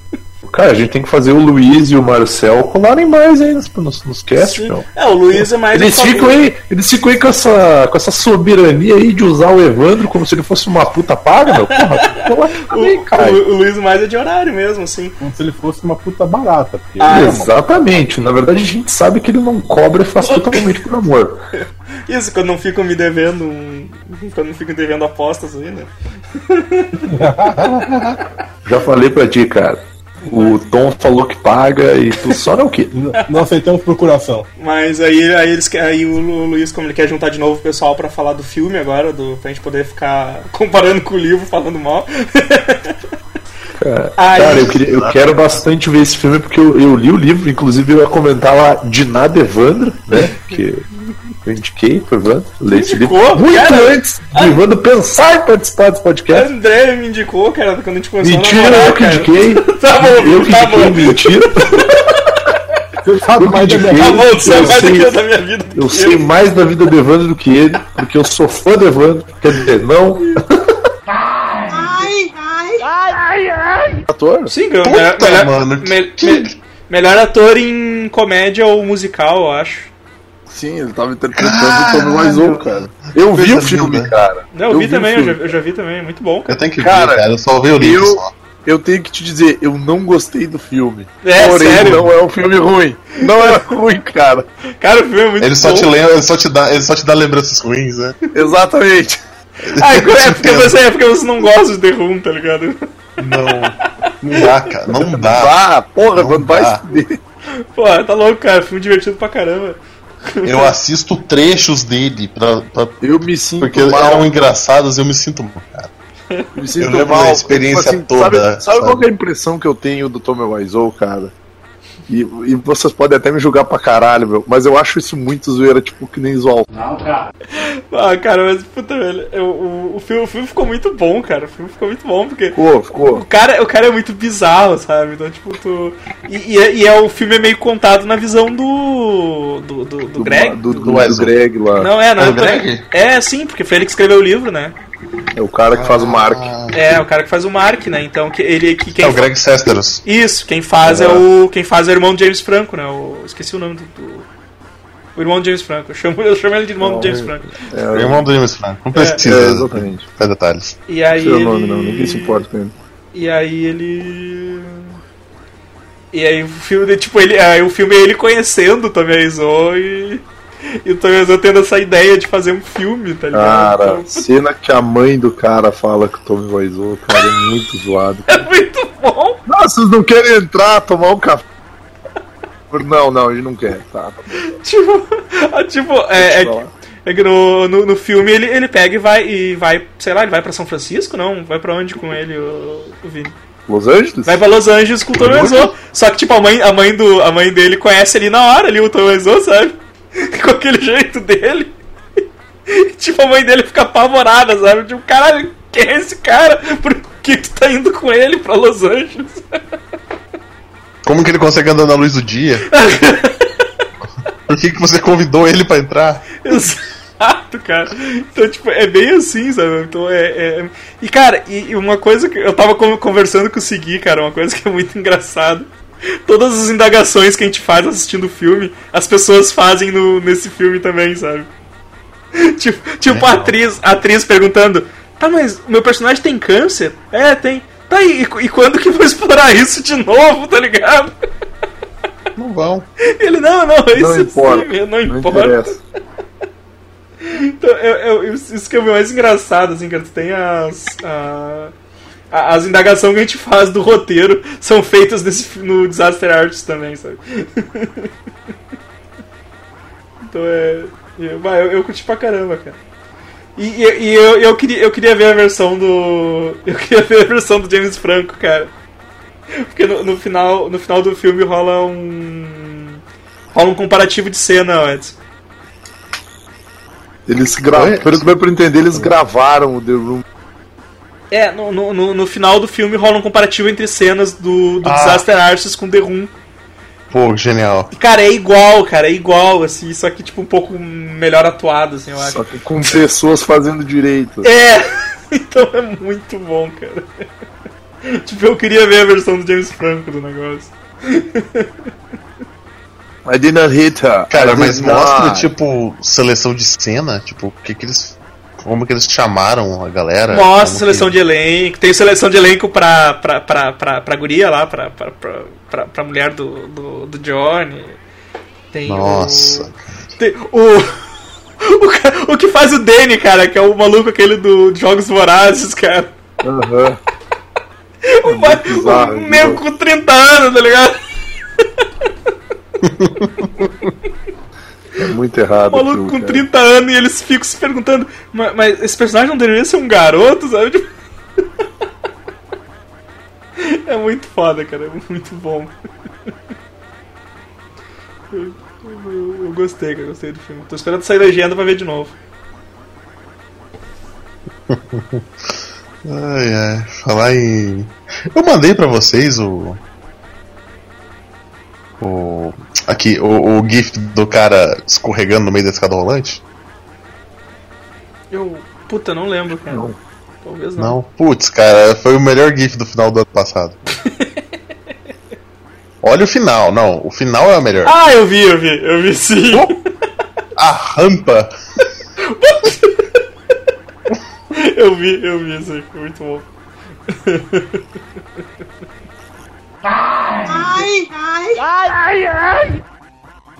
Cara, a gente tem que fazer o Luiz e o Marcel colarem mais aí nos, nos, nos casts, Sim. meu. É, o Luiz é mais. Eles ficam aí, eles ficam aí com essa, com essa soberania aí de usar o Evandro como se ele fosse uma puta paga, meu. Porra, [LAUGHS] O, também, cara. o- o Luiz mais é de horário mesmo, assim. Como se ele fosse uma puta barata. Ah, ele é Exatamente. Na verdade, a gente sabe que ele não cobra e faz [LAUGHS] totalmente por amor. Isso, quando não ficam me devendo. um- Quando não ficam devendo apostas aí, né? [LAUGHS] Já falei pra ti, cara. O Tom falou que paga e tu só não que. Não aceitamos procuração. Mas aí, aí, eles, aí o Lu- Luiz, como ele quer juntar de novo o pessoal pra falar do filme agora, do, pra gente poder ficar [LAUGHS] comparando com o livro, falando mal. Cara, cara, eu, queria- eu quero bastante ver esse filme porque eu, eu li o livro, inclusive eu ia comentar lá de nada Evandro, né? Que eu indiquei pro Evandro ler esse livro. Indicou? Muito Cara, antes de Evandro pensar em participar desse podcast. André me indicou, cara, quando a gente começou Mentira, a namorar, eu que indiquei. [LAUGHS] Tá bom, Eu que tá indiquei, bom. mentira. Você [LAUGHS] sabe Eu mais da minha indiquei. Tá bom, tu sabe Eu mais sei- da minha vida. do Eu sei mais da vida do Evandro do que ele, porque eu sou fã do Evandro. Quer dizer, não. Ator? Sim. Puta, melhor, me- me- melhor ator em comédia ou musical, eu acho. Sim, ele tava interpretando o Tommy Wiseau, cara. Eu vi o filme, linda. cara. Não, eu, vi vi o também, eu já, eu já vi também, muito bom, Eu cara. tenho que Cara, ver, cara. Eu só vi o livro eu- só. Eu tenho que te dizer, eu não gostei do filme. É, Porém, sério? não é um filme ruim. Não é [LAUGHS] ruim, cara. Cara, o filme é muito Ele só bom. te lembra, ele só te dá, ele só te dá lembranças ruins, né? Exatamente. Ah, é [LAUGHS] porque, você, é porque você não gosta de The Room, tá ligado? Não. Não dá, cara. Não dá. Ah, porra, Não quando vai dá. se fuder. Pô, tá louco, cara. Filme divertido pra caramba. Eu assisto trechos dele pra, pra- Eu me sinto porque mal. eram engraçados eu me sinto mal, cara. me sinto eu lembro mal. da experiência Tipo toda, Sabe, sabe qual sabe? que é a impressão que eu tenho do Tommy Wiseau, cara? E, e vocês podem até me julgar pra caralho, meu, mas eu acho isso muito zoeira, tipo, que nem zoal. Ah, cara, mas puta, velho. eu- o, o, filme, o filme ficou muito bom, cara. O filme ficou muito bom, porque. Ficou, ficou. O cara, o cara é muito bizarro, sabe? Então, tipo, tu. E, e é, e é- o filme é meio contado na visão do. do, do, do Greg. Do, do, Do do. Greg lá. Não, é, não É é. o Greg? É, sim, porque foi ele que escreveu o livro, né? É o cara que faz o Mark. É, o cara que faz o Mark, né? Então, que ele. Que, quem É o Greg Sesteros. Isso, quem faz é o. Quem faz é o irmão do James Franco, né? O, esqueci o nome do. do- o irmão do James Franco. Eu chamo, eu chamo ele de irmão do James Franco. O irmão do James Franco. Não É, precisa exatamente. ficar detalhes. E aí. Seu ele... nome não, ninguém se importa com ele. E aí ele. E aí o filme, tipo, ele, aí o filme é ele conhecendo o Tommy Wiseau e. E o Tommy Wiseau tendo essa ideia de fazer um filme, tá ligado? Cara, Então, [LAUGHS] cena que a mãe do cara fala que o Tommy Wiseau, cara, é muito zoado. é muito bom. Não, vocês não querem entrar, tomar um café? Não, não, gente não quer. Tá. Tipo, [LAUGHS] ah, tipo, é, é, é que no, no, no filme ele, ele pega e vai, e vai, sei lá, ele vai pra São Francisco, não? Vai pra onde com ele, o, o Vini? Los Angeles? Vai pra Los Angeles com o Tommy Wiseau. Só que, tipo, a mãe, a, mãe do, a mãe dele conhece ali na hora ali o Tommy Wiseau, sabe? [LAUGHS] Com aquele jeito dele. [LAUGHS] tipo, a mãe dele fica apavorada, sabe? Tipo, caralho, quem é esse cara? Por que tu tá indo com ele pra Los Angeles? [LAUGHS] Como que ele consegue andar na luz do dia? Por que, que você convidou ele pra entrar? Exato, cara. Então, tipo, é bem assim, sabe? Então, é. é- E, cara, e uma coisa que eu tava con- conversando com o Segui, cara, uma coisa que é muito engraçado. Todas as indagações que a gente faz assistindo o filme, as pessoas fazem no, nesse filme também, sabe? [LAUGHS] Tipo, tipo a atriz, a atriz perguntando: Tá, mas o meu personagem tem câncer? É, tem. Tá, e, e quando que vou explorar isso de novo, tá ligado? [LAUGHS] Não vão. Ele, não, não, é Não isso importa. não Não importa. interessa. [LAUGHS] Então, eu, eu- isso que é o mais engraçado, assim, cara. Tu tem as. a- as indagações que a gente faz do roteiro são feitas nesse, no Disaster Artist também, sabe? [LAUGHS] então é. Eu, eu, eu curti pra caramba, cara. E, e- e eu, eu, queria, eu queria ver a versão do. [LAUGHS] Eu queria ver a versão do James Franco, cara. Porque no, no final, no final do filme rola um. rola um comparativo de cena, Edson. Eles gravaram, pelo que pra entender, eles gravaram o The Room. É, no, no, no- no final do filme rola um comparativo entre cenas do, do Ah. Disaster Artist com The Room. Pô, genial. E, cara, é igual, cara, é igual, assim, só que, tipo, um pouco melhor atuado, assim, eu acho. Só que com pessoas fazendo direito. É! [LAUGHS] Então é muito bom, cara. [LAUGHS] tipo, eu queria ver a versão do James Franco do negócio. I did not hit her. Cara, I mas mostra, not. tipo, seleção de cena, tipo, o que que eles. Como que eles chamaram a galera? Mostra Como seleção que- de elenco. Tem seleção de elenco pra, pra, pra, pra, pra guria lá, pra, pra, pra, pra, pra mulher do, do, do Johnny. Tem Nossa. O, tem o. [LAUGHS] O, que faz o Danny, cara, que é o maluco aquele do Jogos Vorazes, cara. Aham. [LAUGHS] O, ma- bizarro, o nego com 30 anos, tá ligado? [LAUGHS] É muito errado. O maluco aquilo, com cara. 30 anos e eles ficam se perguntando, mas, mas esse personagem não deveria ser um garoto, sabe? Tipo- [LAUGHS] É muito foda, cara, é muito bom. Eu, eu- eu gostei, cara, eu gostei do filme. Tô esperando sair legenda pra ver de novo. [LAUGHS] Ai, ai. Falar em. Eu mandei pra vocês o. O. Aqui, o, o GIF do cara escorregando no meio da escada rolante? Eu. Puta, não lembro, cara. Talvez não. Não. Putz, cara, foi o melhor GIF do final do ano passado. [LAUGHS] Olha o final, não. O final é o melhor. Ah, eu vi, eu vi, eu vi sim. [LAUGHS] A rampa. Eu vi, eu vi isso [LAUGHS] aí, foi muito bom.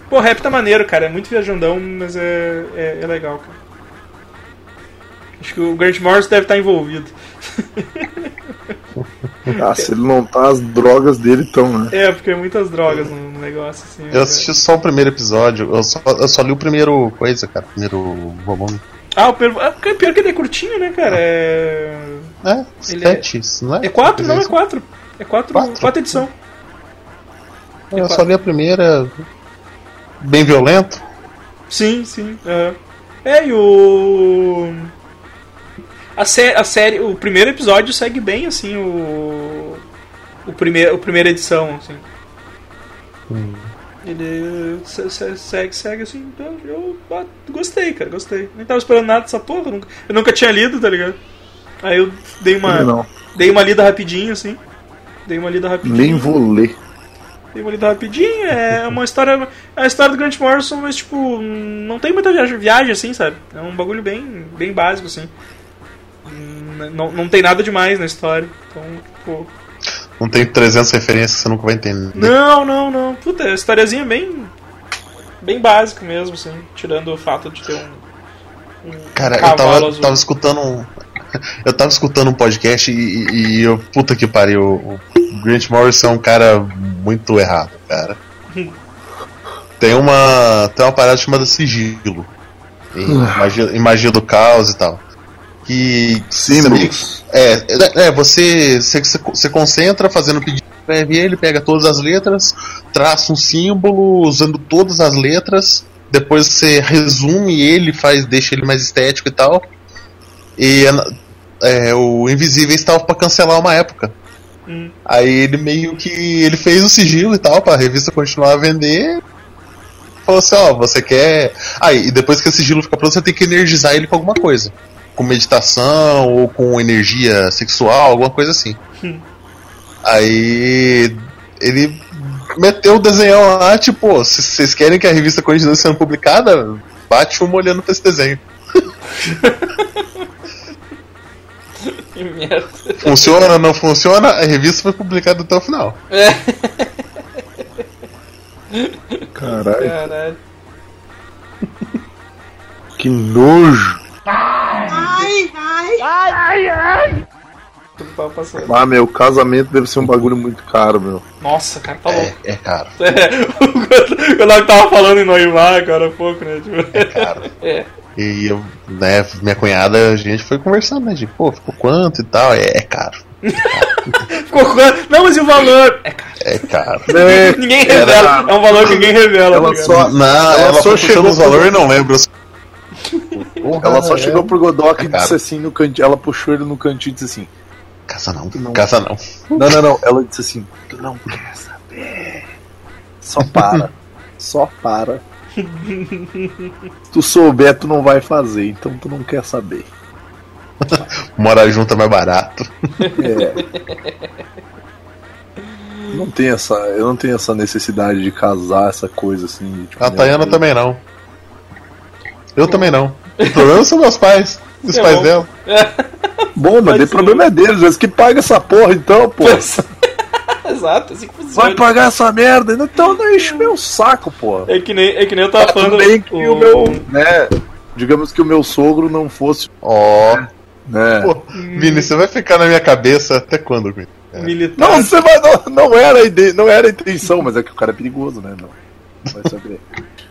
Pô, o rap tá maneiro, cara. É muito viajandão, mas é, é, é legal, cara. Acho que o Grant Morrison deve estar envolvido. [LAUGHS] Ah, se ele não tá, as drogas dele estão, né? É, porque é muitas drogas no, negócio, assim. Eu é- assisti só o primeiro episódio. Eu só, eu só li o primeiro coisa, cara. Primeiro volume. Ah, o pior, ah, pior que ele é curtinho, né, cara? É. É, Ele é- não é? É quatro, não, é quatro. É quatro, Quatro? quatro edição. Eu só li a primeira. Bem violento. Sim, sim. aham. É, e o. A, sé a série. O primeiro episódio segue bem, assim, o. O primeiro, a primeira edição, assim. Ele se- se- segue, segue assim. então Eu, ah, gostei, cara, gostei. Nem tava esperando nada dessa porra. Eu nunca, eu nunca tinha lido, tá ligado? Aí eu dei uma. Não. Dei uma lida rapidinho, assim. Dei uma lida rapidinho. Nem vou ler. Dei uma lida rapidinho, é uma história. É a história do Grant Morrison, mas tipo, não tem muita viagem, viagem assim, sabe? É um bagulho bem, bem básico, assim. Não, não tem nada demais na história. Então, tipo. Não tem 300 referências que você nunca vai entender. Não, não, não. Puta, é a historiazinha bem. Bem básica mesmo, assim. Tirando o fato de ter um. um Cara, eu tava, azul. tava escutando um. [LAUGHS] Eu tava escutando um podcast e, e- e eu. Puta que pariu. O Grant Morrison é um cara muito errado, cara. Tem uma. Tem uma parada chamada sigilo. Em magia, magia do caos e tal. Que. Símbolos. É, é, é, você, você, você concentra fazendo pedido prévio, ele pega todas as letras, traça um símbolo usando todas as letras, depois você resume ele, faz, deixa ele mais estético e tal. E é, o Invisível estava para cancelar uma época. Hum. Aí ele meio que ele fez o sigilo e tal para a revista continuar a vender. Falou assim, ó, você quer. Aí, e depois que esse sigilo fica pronto, você tem que energizar ele com alguma coisa. Com meditação ou com energia sexual, alguma coisa assim. Hum. Aí ele meteu o desenhão lá, tipo, "Pô, se vocês querem que a revista continue sendo publicada, bate uma olhando pra esse desenho. [LAUGHS] Que merda. Funciona, não funciona, a revista foi publicada até o final. Caralho, Caralho. que nojo. Tudo tava passando. Ah, meu, casamento deve ser um bagulho muito caro, meu. Nossa, cara, tá louco. É, é caro, [LAUGHS] É, o Léo tava falando em noivar agora há pouco, né? Tipo, é caro. [LAUGHS] é. E eu, né, minha cunhada, a gente foi conversando, né? De, pô, ficou quanto e tal. É, é caro. [LAUGHS] Ficou quanto? Não, mas e o valor? É caro. É caro. Ninguém revela. É um valor que ninguém revela. Ela tá só- Não, ela, ela só chegou os valores e não lembro. Porra, Ela só é. chegou pro Godoc e É disse assim no cantinho. Ela puxou ele no cantinho e disse assim: Casa não, Não. casa não. Não, não, não. Ela disse assim: Tu não quer saber. Só para. Só para. Se tu souber, tu não vai fazer, então tu não quer saber. [LAUGHS] Morar junto é mais barato. quatro. Não tem essa, eu não tenho essa necessidade de casar, essa coisa assim. tipo, A Tayana também não. Eu também não. O problema são meus pais. Os É pais bom. dela. Bom, mas o problema é deles, eles que pagam essa porra então, pô. [LAUGHS] Exato, assim que. Vai pagar essa merda, então não enche meu saco, pô. É que nem, é que nem eu tava Tudo falando. que o meu, né, digamos que o meu sogro não fosse, Ó. né. Pô, Vini, você vai ficar na minha cabeça até quando, Vini? militar. Não, você vai, não, não era a ide- não era a intenção, mas é que o cara é perigoso, né? Não. Vai saber.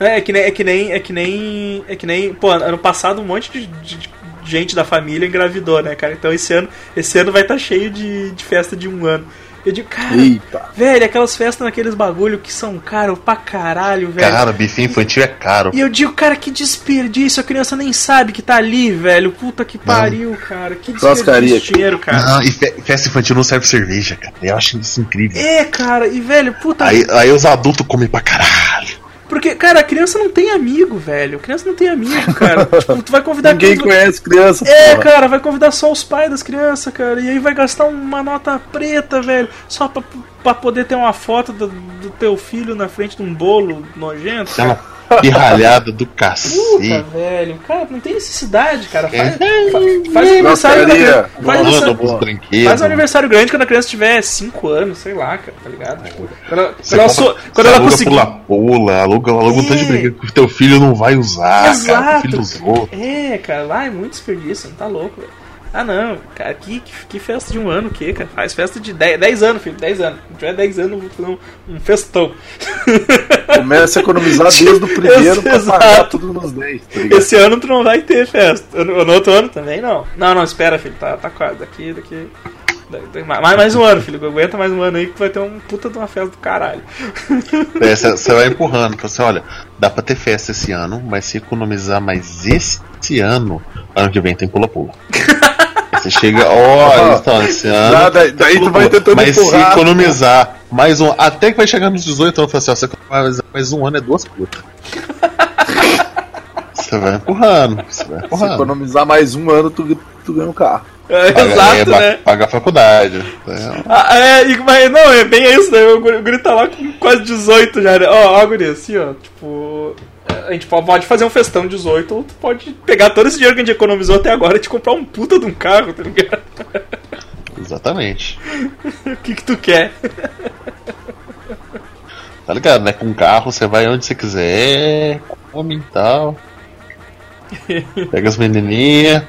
É, é que nem, é que nem, é que nem, é que nem, pô, ano passado um monte de, de- de gente da família engravidou, né, cara? Então esse ano, esse ano vai estar cheio de, de festa de um ano. Eu digo, cara, Eita. velho, aquelas festas naqueles bagulho que são caros pra caralho, velho. Cara, bife infantil é caro. E eu digo, cara, que desperdício, a criança nem sabe que tá ali, velho. Puta que pariu, cara. Que desperdício de dinheiro, cara. Não, e fe- festa infantil não serve cerveja, cara. Eu acho isso incrível. É, cara, e velho, puta. Aí, aí os adultos comem pra caralho. Porque, cara, a criança não tem amigo, velho. A criança não tem amigo, cara. [LAUGHS] tipo, tu vai convidar Ninguém tu- conhece criança, É, porra. cara, vai convidar só os pais das crianças, cara. E aí vai gastar uma nota preta, velho. Só pra, pra poder ter uma foto do, do teu filho na frente de um bolo nojento. Aquela pirralhada do Puta, cacete. velho. Cara, não tem necessidade, cara. Faz, É. fa- faz aniversário criança. Faz brinquedos. Faz um aniversário grande quando a criança tiver 5 anos, sei lá, cara, tá ligado? Tipo, quando ela, Você quando ela, so- quando ela aluga conseguir. pula-pula, aluga, aluga um É. tanto de brinquedo que o teu filho não vai usar, cara. O filho Exato. outros. É, cara, lá é muito desperdício, não tá louco, velho. Ah não, cara, que, que, que festa de um ano o quê, cara? Faz festa de 10, 10 anos, filho, 10 anos. Se tiver 10 anos, vou fazer um, um festão. [LAUGHS] Começa a economizar desde o primeiro pra pagar tudo nos 10, tá? Esse ano tu não vai ter festa. No, no outro ano também não. Não, não, espera, filho, tá, tá quase. Daqui, daqui. Mais, mais um ano, filho. Aguenta mais um ano aí que vai ter um puta de uma festa do caralho. É, [LAUGHS] Você você vai empurrando. Fala assim, olha, dá pra ter festa esse ano, mas se economizar mais esse ano, ano que vem tem pula-pula. [LAUGHS] Você chega, ó, esse ano. Ah, daí- daí tu vai tentando Mas se empurrar. economizar mais um. Até que vai chegar nos 18 anos, fala assim, ó, você economizar mais um ano é duas putas. [LAUGHS] Você vai empurrando, você vai Se empurrando. economizar mais um ano, tu, tu ganha um carro. É, Paga, exato, é, né? Paga a faculdade. É, Ah, é, e, mas não, é bem isso, né? O guri, o guri tá lá com quase 18 já, né? Ó, ó, guri, assim, ó, tipo. A gente po- pode fazer um festão 18, ou tu pode pegar todo esse dinheiro que a gente economizou até agora e te comprar um puta de um carro, tá ligado? Exatamente. [LAUGHS] O que que tu quer? Tá ligado, né? Com carro você vai onde você quiser, come e tal. [LAUGHS] Pega as menininhas.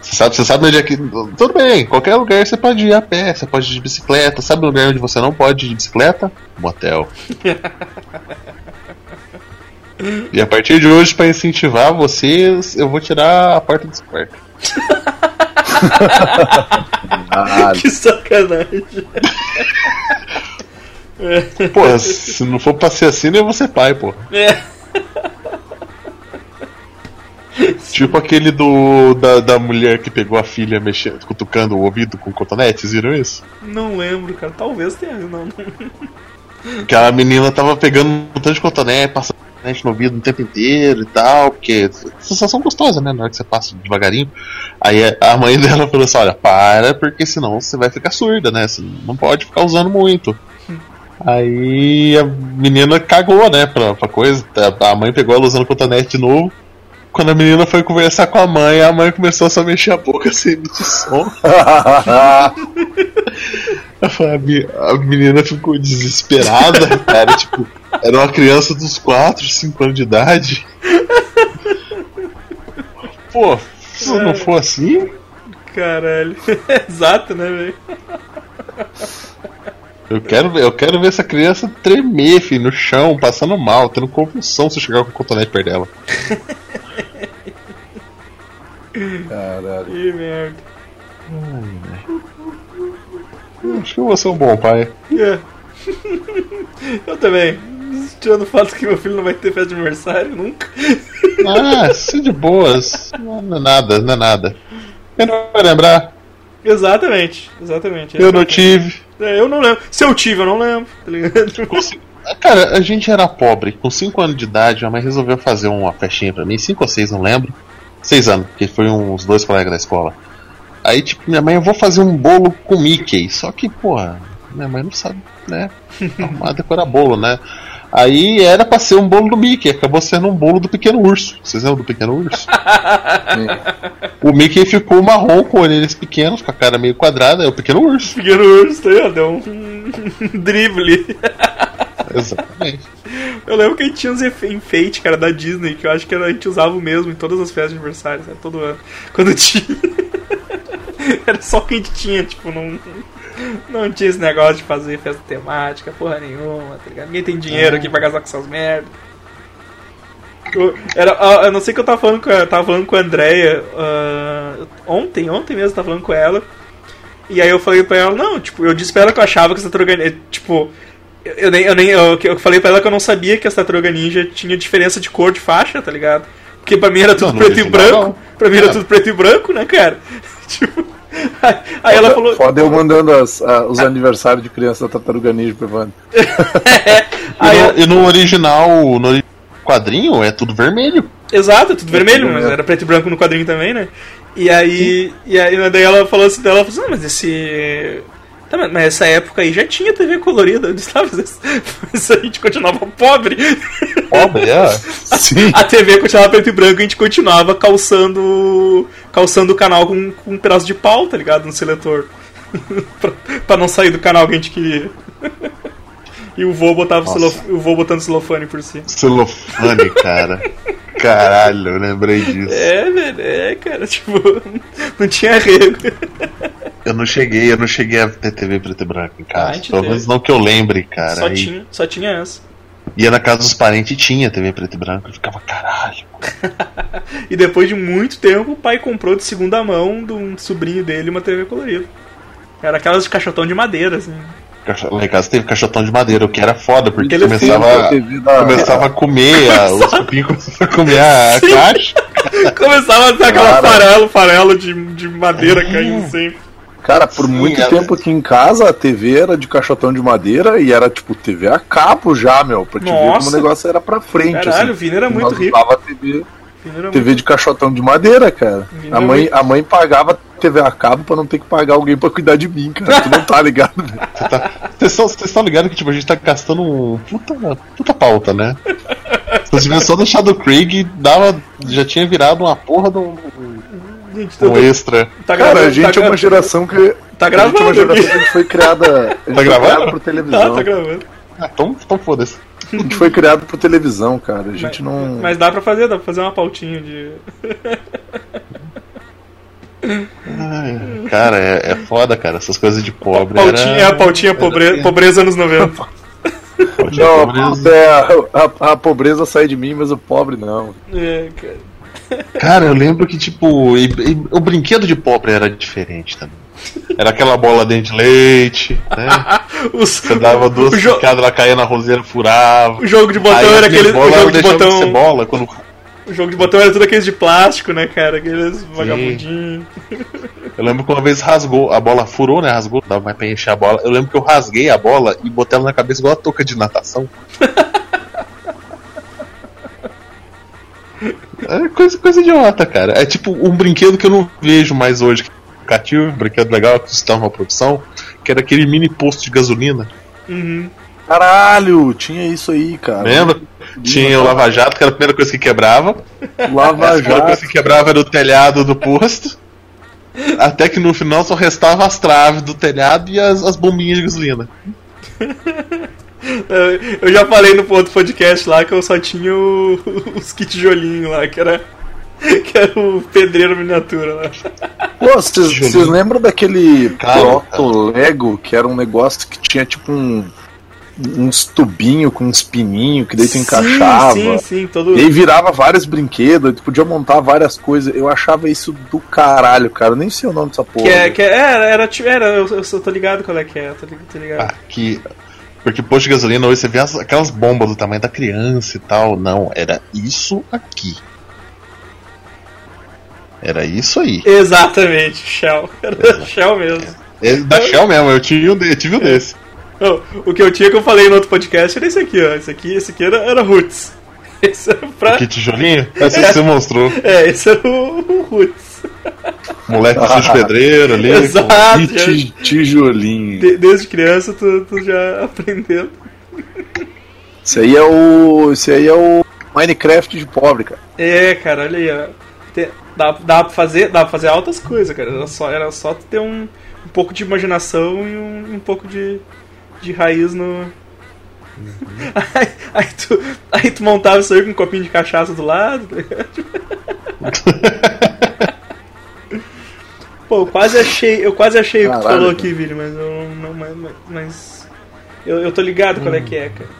Você sabe, você sabe onde é que. Tudo bem, qualquer lugar você pode ir a pé, você pode ir de bicicleta. Sabe o lugar onde você não pode ir de bicicleta? Motel. [LAUGHS] e a partir de hoje, pra incentivar vocês, eu vou tirar a porta dos quartos. Ah, [LAUGHS] Que sacanagem. [LAUGHS] Pô, se não for pra ser assim, nem eu vou ser pai, pô. É. Tipo aquele do da, da mulher que pegou a filha mexendo, cutucando o ouvido com cotonete, vocês viram isso? Não lembro, cara. Talvez tenha. Não, não. Que a menina tava pegando um tanto de cotonete, passando cotonete no ouvido o tempo inteiro e tal, porque sensação gostosa, né? Na hora que você passa devagarinho. Aí a mãe [LAUGHS] dela falou assim: olha, para, porque senão você vai ficar surda, né? Você não pode ficar usando muito. Aí a menina cagou, né, pra, pra coisa. A a mãe pegou ela usando cotonete de novo. Quando a menina foi conversar com a mãe, a mãe começou a só mexer a boca sem emitir som. [LAUGHS] A me- a menina ficou desesperada, [LAUGHS] cara. Tipo, era uma criança dos 4, 5 anos de idade. Pô, se não for assim, Caralho. [LAUGHS] Exato, né, velho? eu quero, ver- eu quero ver essa criança tremer, filho, no chão, passando mal, tendo convulsão se eu chegar com o cotonete perto dela. [LAUGHS] Caralho. Que merda. Acho que eu vou ser um bom pai. É. [LAUGHS] Eu também. Tirando o fato que meu filho não vai ter festa de aniversário nunca. [LAUGHS] Ah, é de boas. Não é nada, não é nada. Eu não vou lembrar. Exatamente, exatamente. Eu não tive. É, eu não lembro. Se eu tive, eu não lembro, tá ligado? Cara, a gente era pobre. Com 5 anos de idade, a mãe resolveu fazer uma festinha pra mim. 5 ou 6, não lembro. 6 anos, porque foi uns dois colegas da escola. Aí, tipo, minha mãe, eu vou fazer um bolo com Mickey. Só que, porra, minha mãe não sabe, né? [LAUGHS] Arrumar decorar bolo, né? Aí era pra ser um bolo do Mickey, acabou sendo um bolo do Pequeno Urso. Vocês lembram do Pequeno Urso? [LAUGHS] o Mickey ficou marrom com orelhas pequenas, com a cara meio quadrada, é o Pequeno Urso. Pequeno urso, tá? deu um [LAUGHS] drible. Exatamente. Eu lembro que a gente tinha uns enfeites, cara, da Disney, que eu acho que a gente usava o mesmo em todas as festas de aniversário, sabe? Todo ano. Quando tinha. [LAUGHS] Era só o que a gente tinha, tipo, não. Não tinha esse negócio de fazer festa temática, porra nenhuma, tá ligado? Ninguém tem dinheiro aqui pra casar com essas merdas. Eu, era, ah, eu não sei que eu tava falando com a, tava falando com a Andrea ah, ontem, ontem mesmo eu tava falando com ela. E aí eu falei pra ela, não, tipo, eu disse pra ela que eu achava que essa tartaruga ninja, tipo, eu, eu nem, eu nem, eu, eu falei pra ela que eu não sabia que essa tartaruga ninja tinha diferença de cor de faixa, tá ligado? Porque pra mim era tudo Não, preto e branco, não. pra mim era É. tudo preto e branco, né, cara? [LAUGHS] tipo, aí, ela falou, Foda eu mandando as- a- os aniversários de criança da Tartaruga Ninja pro Evandro. [LAUGHS] aí e, no, e no original, no quadrinho, é tudo vermelho. Exato, é tudo vermelho, mas era preto e branco no quadrinho também, né? E aí, e aí daí ela falou assim, daí ela falou assim, não, mas esse. Tá, mas essa época aí já tinha TV colorida. Eu disse, ah, mas a gente continuava pobre. Pobre, é. [LAUGHS] Sim. A TV continuava preto e branco e a gente continuava calçando. Calçando o canal com, com um pedaço de pau, tá ligado? No seletor. [LAUGHS] pra, pra não sair do canal que a gente queria. [LAUGHS] e o vô botava o, Nossa. celof- o vô botando celofane por cima. Celofane, [LAUGHS] cara. Caralho, eu lembrei disso. É, velho, é, cara, tipo, não tinha arrego. Eu não cheguei, eu não cheguei a ter TV preto e branco em Ah, casa. gente Pelo menos não que eu lembre, cara. Só tinha, só tinha essa. Ia na casa dos parentes e tinha TV preto e branco. Eu ficava, caralho. [LAUGHS] E depois de muito tempo, o pai comprou de segunda mão de um sobrinho dele uma TV colorida. Era aquelas de caixotão de madeira, assim. Lá em casa teve caixotão de madeira, o que era foda, porque começava, da- começava a comer, a, [LAUGHS] os cupinhos começavam a comer a, a caixa. [LAUGHS] Começava a ter aquela farelo, farelo de, de madeira caindo sempre. Cara, por Sim, muito ela- tempo aqui em casa a TV era de caixotão de madeira e era tipo TV a cabo já, meu. Pra te ver como Nossa. o negócio era pra frente. Caralho, o assim. Vini era muito Nós rico. usava TV, O TV de caixotão de madeira, cara. A mãe, muito- a mãe pagava TV a cabo pra não ter que pagar alguém pra cuidar de mim, cara. Tu não tá ligado, velho? Você tá- Vocês estão- vocês estão ligados que tipo, a gente tá gastando um puta, puta pauta, né? Se eu tivesse só deixado o Craig, dava, já tinha virado uma porra de um, Gente, um tá, extra. tá Cara, a gravando, gente tá, é uma geração que. tá a gente é uma gravando geração aqui. que a gente foi criada. [LAUGHS] A gente foi gravando? por Tá, televisão. tá gravando. Ah, então, então foda-se. A gente foi criado por televisão, cara. A gente mas, não. mas dá pra fazer, dá pra fazer uma pautinha de. Ai, cara, é, é foda, cara. Essas coisas de pobre. pautinha, é era... a pautinha pobre, pobreza anos 90. [LAUGHS] Pautinha Não, pobre. até a, a- a pobreza sai de mim, mas o pobre não. É, cara. Cara, eu lembro que, tipo, e- e o brinquedo de pobre era diferente também. Era aquela bola dentro de leite, né? [LAUGHS] Os, Você dava duas o, jo- picadas, ela caía na roseira, furava. o jogo de botão Aí era aquele. O jogo de botão. ser bola quando O jogo de botão era tudo aqueles de plástico, né, cara? Aqueles vagabundinhos. Eu lembro que uma vez rasgou, a bola furou, né? Rasgou, dava mais pra encher a bola. Eu lembro que eu rasguei a bola e botei ela na cabeça igual a touca de natação. [LAUGHS] É coisa, coisa idiota, cara. É tipo um brinquedo que eu não vejo mais hoje. Cativo, um brinquedo legal que custava uma produção, que era aquele mini posto de gasolina. Uhum. Caralho, tinha isso aí, cara. Lembra? Tinha o Lava Jato, que era a primeira coisa que quebrava. Lava A primeira Jato. coisa que quebrava era o telhado do posto. Até que no final só restava as traves do telhado e as, as bombinhas de gasolina. [LAUGHS] Eu- Eu já falei no outro podcast lá que eu só tinha o- [LAUGHS] os kit tijolinho lá, que era. [LAUGHS] Que era o pedreiro miniatura lá. Pô, vocês lembram daquele proto Lego que era um negócio que tinha tipo um. uns tubinhos com uns pininhos que daí tu encaixava. Sim, sim, sim. Todo... E aí virava vários brinquedos, aí tu podia montar várias coisas. Eu achava isso do caralho, cara. Eu nem sei o nome dessa porra. Que é, que é, era, era, era eu, eu só tô ligado qual é que é, tô ligado. Tô ligado. Ah, que. Porque posto de gasolina hoje você vê as- aquelas bombas do tamanho da criança e tal. Não, era isso aqui. Era isso aí. Exatamente, Shell. Era [LAUGHS] Shell mesmo. É da Shell mesmo, eu tive um, eu tive um desse. Não, o que eu tinha que eu falei no outro podcast era esse aqui, ó. Esse aqui, esse aqui era, era Roots. [LAUGHS] Esse era pra. Que tijolinho? Essa que [LAUGHS] você mostrou. É, esse era o, o Roots. Moleque de pedreiro ali. [LAUGHS] Exato. E ti- tijolinho. de- desde criança tu, tu já aprendeu. Esse aí é o. Esse aí é o Minecraft de pobre, cara. É, cara, olha aí, ó. Te- Dá, dá, pra fazer, dá pra fazer altas coisas, cara. Era só, era só tu ter um, um pouco de imaginação e um, um pouco de, de raiz no. [LAUGHS] aí, aí tu, aí tu montava isso aí com um copinho de cachaça do lado. tá ligado? [LAUGHS] Pô, eu quase achei, eu quase achei o que tu Caralho, falou cara. aqui, Vini, mas eu não. Mas, mas eu, eu tô ligado qual é que é, cara.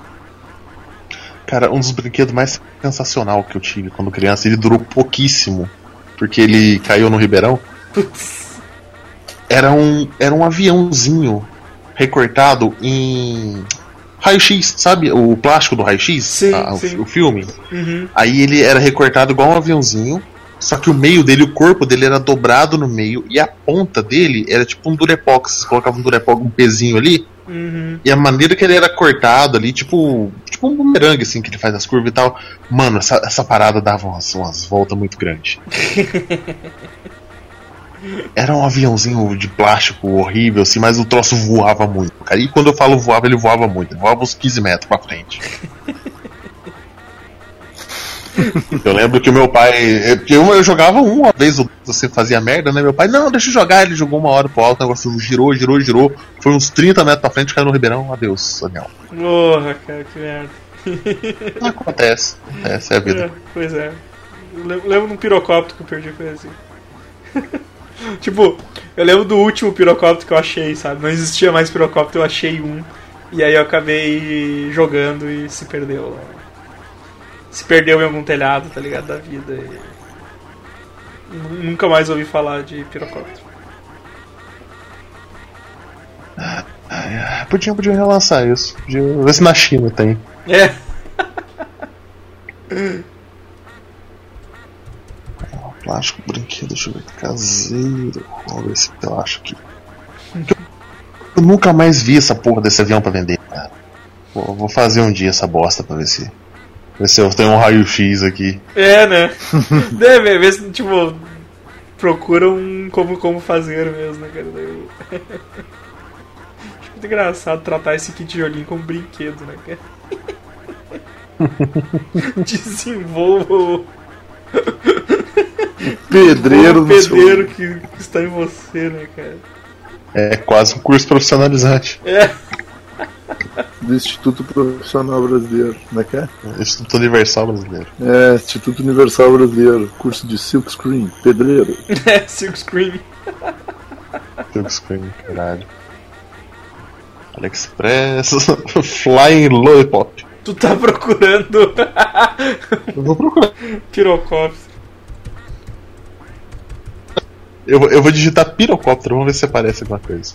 Cara, um dos brinquedos mais sensacional que eu tive quando criança, ele durou pouquíssimo, porque ele caiu no Ribeirão. Era um, era um aviãozinho recortado em raio-x, sabe? O plástico do raio-x? Sim, Ah, o- sim. o filme. Uhum. Aí ele era recortado igual um aviãozinho, só que o meio dele, o corpo dele era dobrado no meio e a ponta dele era tipo um durepox. Você colocava um durepox, um pezinho ali, Uhum. e a maneira que ele era cortado ali, tipo, tipo um bumerangue assim, que ele faz as curvas e tal. Mano, essa, essa parada dava umas, umas voltas muito grandes. [LAUGHS] Era um aviãozinho de plástico horrível, assim, mas o troço voava muito, cara. E quando eu falo voava, ele voava muito. Ele voava uns 15 metros pra frente. [LAUGHS] [LAUGHS] Eu lembro que o meu pai. Porque eu, eu jogava uma vez, você fazia merda, né? Meu pai, não, deixa eu jogar. Ele jogou uma hora pro alto, o negócio girou, girou, girou. Foi uns 30 metros pra frente, caiu no Ribeirão. Adeus, Daniel. Porra, cara, que merda. Acontece, acontece, é a vida. É, pois é. Eu lembro, lembro de um pirocóptero que eu perdi, foi assim. [LAUGHS] tipo, eu lembro do último pirocóptero que eu achei, sabe? Não existia mais pirocóptero, eu achei um. E aí eu acabei jogando e se perdeu lá. Se perdeu em algum telhado, tá ligado? Da vida. E... Nu- Nunca mais ouvi falar de pirocóptero. Podia, podia relançar isso. Podia ver se na China tem. É, [LAUGHS] Plástico, brinquedo, deixa eu ver. Caseiro. Vamos ver se eu acho aqui. Eu nunca mais vi essa porra desse avião pra vender, cara. Vou fazer um dia essa bosta pra ver se. Ver se eu tenho um raio-x aqui. é, né? [LAUGHS] Deve ver se, tipo, procuram como, como fazer mesmo, né, cara? [LAUGHS] Acho muito engraçado tratar esse kit de olhinho como brinquedo, né, cara? [LAUGHS] Desenvolva o Pedreiro o pedreiro que, que está em você, né, cara? É quase um curso profissionalizante. É, do Instituto Profissional Brasileiro. Como é que é? Instituto Universal Brasileiro. É, Instituto Universal Brasileiro. Curso de Silk Screen. Pedreiro. [LAUGHS] é, Silk Screen. Silkscreen, caralho. AliExpress, [LAUGHS] Flying Lollipop. Tu tá procurando [LAUGHS] Eu vou procurar. pirocóptero. Eu, vou- eu vou digitar pirocóptero, vamos ver se aparece alguma coisa.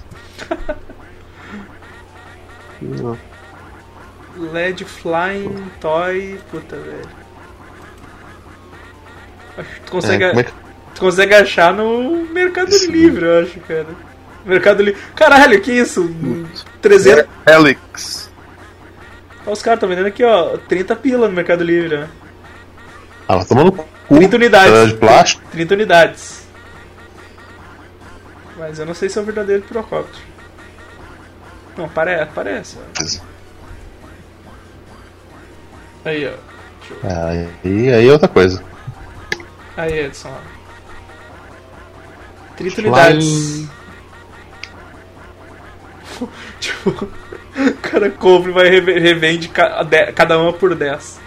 LED Flying Toy. Puta, velho. Acho que tu consegue, É, é que- tu consegue achar no Mercado Sim. Livre, eu acho, cara. Mercado Livre. Caralho, que isso? 300. Helix. Ó, Os caras estão vendendo aqui, ó. 30 pila no Mercado Livre, né? Ah, vai tomando cu. 30 unidades. De plástico. 30 unidades. Mas eu não sei se é o verdadeiro pirocóptero. Não, parece, parece. Aí, ó. Aí, aí é outra coisa. Aí, Edson, ó. 30 unidades. [LAUGHS] tipo, o cara compra e vai reve- revende ca- de- cada uma por 10.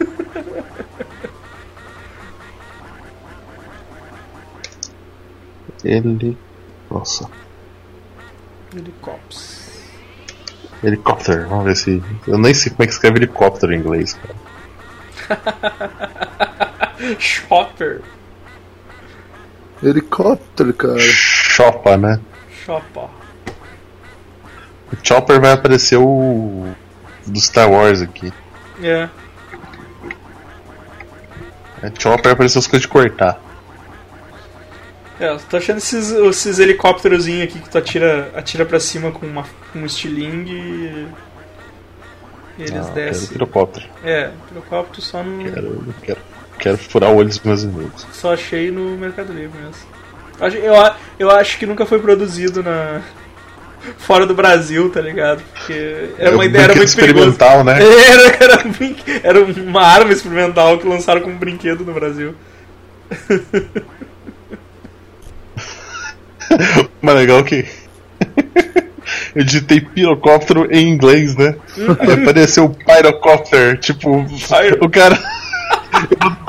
[LAUGHS] Ele. Nossa. Helicópteros. Helicóptero, vamos ver se. Eu nem sei como é que escreve helicóptero em inglês, cara. [LAUGHS] Shopper. Helicóptero, cara. Chopper, né? Chopper. O Chopper vai aparecer o. do Star Wars aqui. É. É, Chopper vai aparecer as coisas de cortar. É, eu tô achando esses, esses helicópterozinhos aqui que tu atira, atira pra cima com, uma, com um estilingue e. eles Ah, quero descem. pirocóptero. É, pirocóptero só no. Quero, eu quero. quero furar o olho dos meus inimigos. Só achei no Mercado Livre mesmo. Eu, eu acho que nunca foi produzido na. [LAUGHS] Fora do Brasil, tá ligado? Porque era uma um ideia era muito experimental, né? [LAUGHS] Era, era, um era uma arma experimental que lançaram como brinquedo no Brasil. [LAUGHS] [LAUGHS] Mas legal que. [LAUGHS] Eu digitei pirocóptero em inglês, né? Aí apareceu pyrocopter, tipo, o cara. [LAUGHS]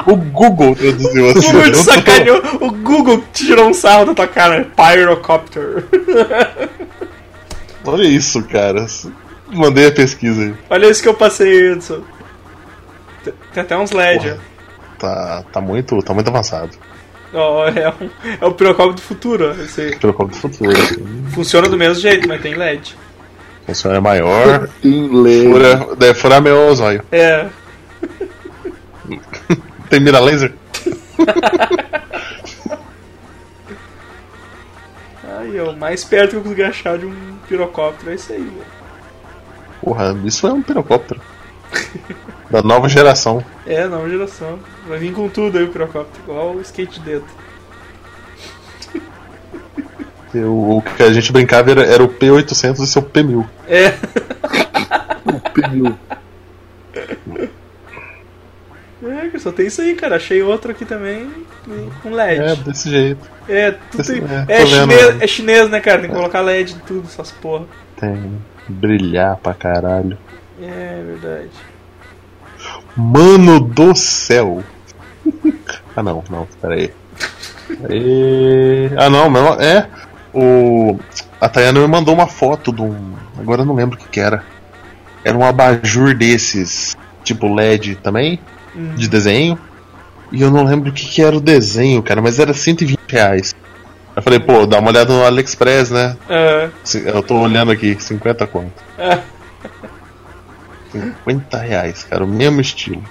O Google traduziu O assim. Google te eu tô- sacaneou, o Google te tirou um sarro da tua cara. Pyrocopter. Olha isso, cara. Mandei a pesquisa aí. Olha isso que eu passei, Edson. Tem- Tem até uns LED. Tá, tá, muito, tá muito avançado. Ó. Ó, é, um, é o pirocóptero do futuro. ó, Esse aí. Pirocóptero do futuro. Funciona do mesmo jeito, mas tem LED. Funciona maior. Inglês. Fura, deve furar meu zóio. É. [LAUGHS] Tem mira laser? [LAUGHS] Aí, ó, o mais perto que eu consegui achar de um pirocóptero é isso aí, velho. Porra, isso é um pirocóptero. Da nova geração. É, nova geração. Vai vir com tudo aí o pirocóptero, igual o skate de dedo. [LAUGHS] O, o que a gente brincava era, era o P800 e seu P1000. É. Pneu. É, que só tem isso aí, cara. Achei outro aqui também com É, LED. desse jeito. É, tudo Esse- tem- é, é, chinês, vendo. é chinês, né, cara? Tem que colocar LED em tudo, essas porra. Tem. Brilhar pra caralho. É verdade. Mano do céu! [LAUGHS] ah não, não, peraí. Peraí. Ah não, não, é. O. A Tayana me mandou uma foto de um. Agora eu não lembro o que, que era. Era um abajur desses, tipo LED também, de desenho. E eu não lembro o que, que era o desenho, cara, mas era 120 reais. Eu falei, pô, dá uma olhada no AliExpress, né? É, Se- Eu tô olhando aqui, 50 conto. é. 50 reais, cara, o mesmo estilo.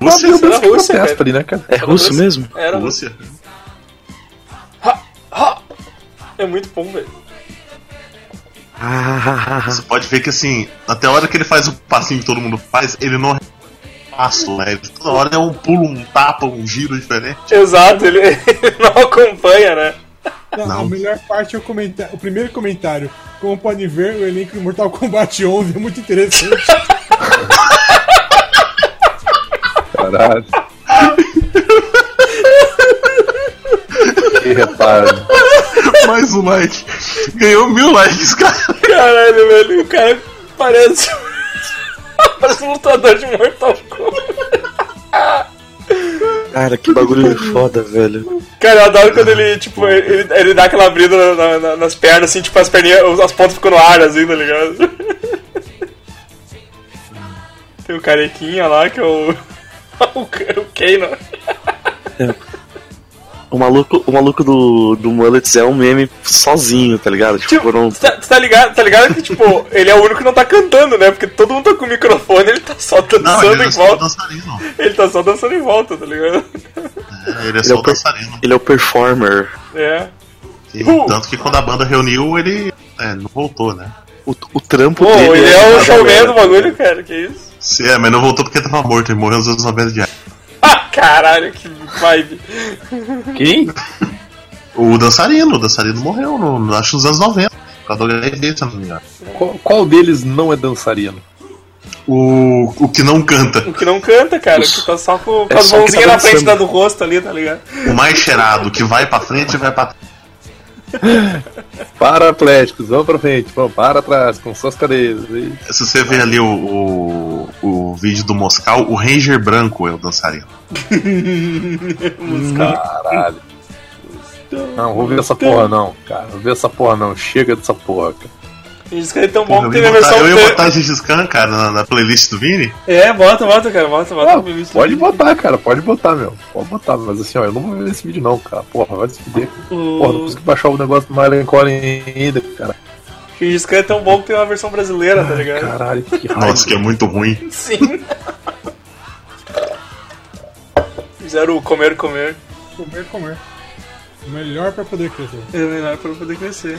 Você Isso era Rússia, cara. ali, né, cara? É russo mesmo? Era Rússia? É muito bom, velho. Ah, Você pode ver que assim, até a hora que ele faz o passinho que todo mundo faz, ele não passo, né? Ele toda hora é um pulo, um tapa, um giro diferente. Exato, ele, ele [LAUGHS] não acompanha, né? Não, Não. A melhor parte é o, comentário, o primeiro comentário. Como pode ver, o elenco do Mortal Kombat 11 é muito interessante. Caralho. que reparo. Mais um like. Ganhou mil likes, cara. Caralho, velho, o cara parece. [LAUGHS] parece um lutador de Mortal Kombat. Cara, que bagulho foda, velho. Cara, eu adoro quando ele, tipo, ele, ele dá aquela abrida na- na- nas pernas, assim, tipo, as perninhas, as pontas ficam no ar, assim, tá ligado? [LAUGHS] Tem o carequinha lá, que é o. [LAUGHS] o, o Kano. O maluco, o maluco do, do Mullets é um meme sozinho, tá ligado? Tipo, Tipo, não. tá, tá ligado, tá ligado que, tipo, [LAUGHS] ele é o único que não tá cantando, né? Porque todo mundo tá com o microfone, ele tá só dançando em volta. Ele tá só dançando em volta, tá ligado? ele é só o dançarino. Ele é o performer. É. E Uh! tanto que quando a banda reuniu, ele é, não voltou, né? O, o trampo Pô, dele ele é o a showman do bagulho, cara, que isso? Se é, mas não voltou porque tava morto, ele morreu nos anos 90 de Ah, [LAUGHS] caralho, que vibe. Quem? O dançarino, o dançarino morreu, no, acho nos anos 90. Por causa do HIV, se não me engano. Qual, qual deles não é dançarino? O, o que não canta. O que não canta, cara, que tá só com, com É as só que tá mãozinhas na frente da do rosto ali, tá ligado? O mais cheirado, que vai pra frente e vai pra trás. [LAUGHS] Para Atléticos, vamos pra frente, vamos para trás, com suas cadeiras. E... Se você ver ali o, o, o vídeo do Moscal, o Ranger branco é o dançarino. Caralho. Não, vou ver essa porra não, cara. Vou ver essa porra não. Chega dessa porra, cara. Isso que é tão bom que teve a versão. eu ia te- botar Gengis Khan, cara, na, na playlist do Vini. É, bota, bota, cara, bota, bota. Ah, na playlist. pode botar, cara, pode botar, meu. Pode botar, mas assim, ó, eu não vou ver esse vídeo não, cara. Porra, vai se fuder. Porra, não consegui baixar o negócio do Mylen Collin ainda, cara. Gengis Khan é tão bom que tem uma versão brasileira, tá ligado? Caralho, que raiva. Nossa, que é muito ruim. Sim. Fizeram o comer, comer. comer, comer. Melhor pra poder crescer. É melhor pra poder crescer.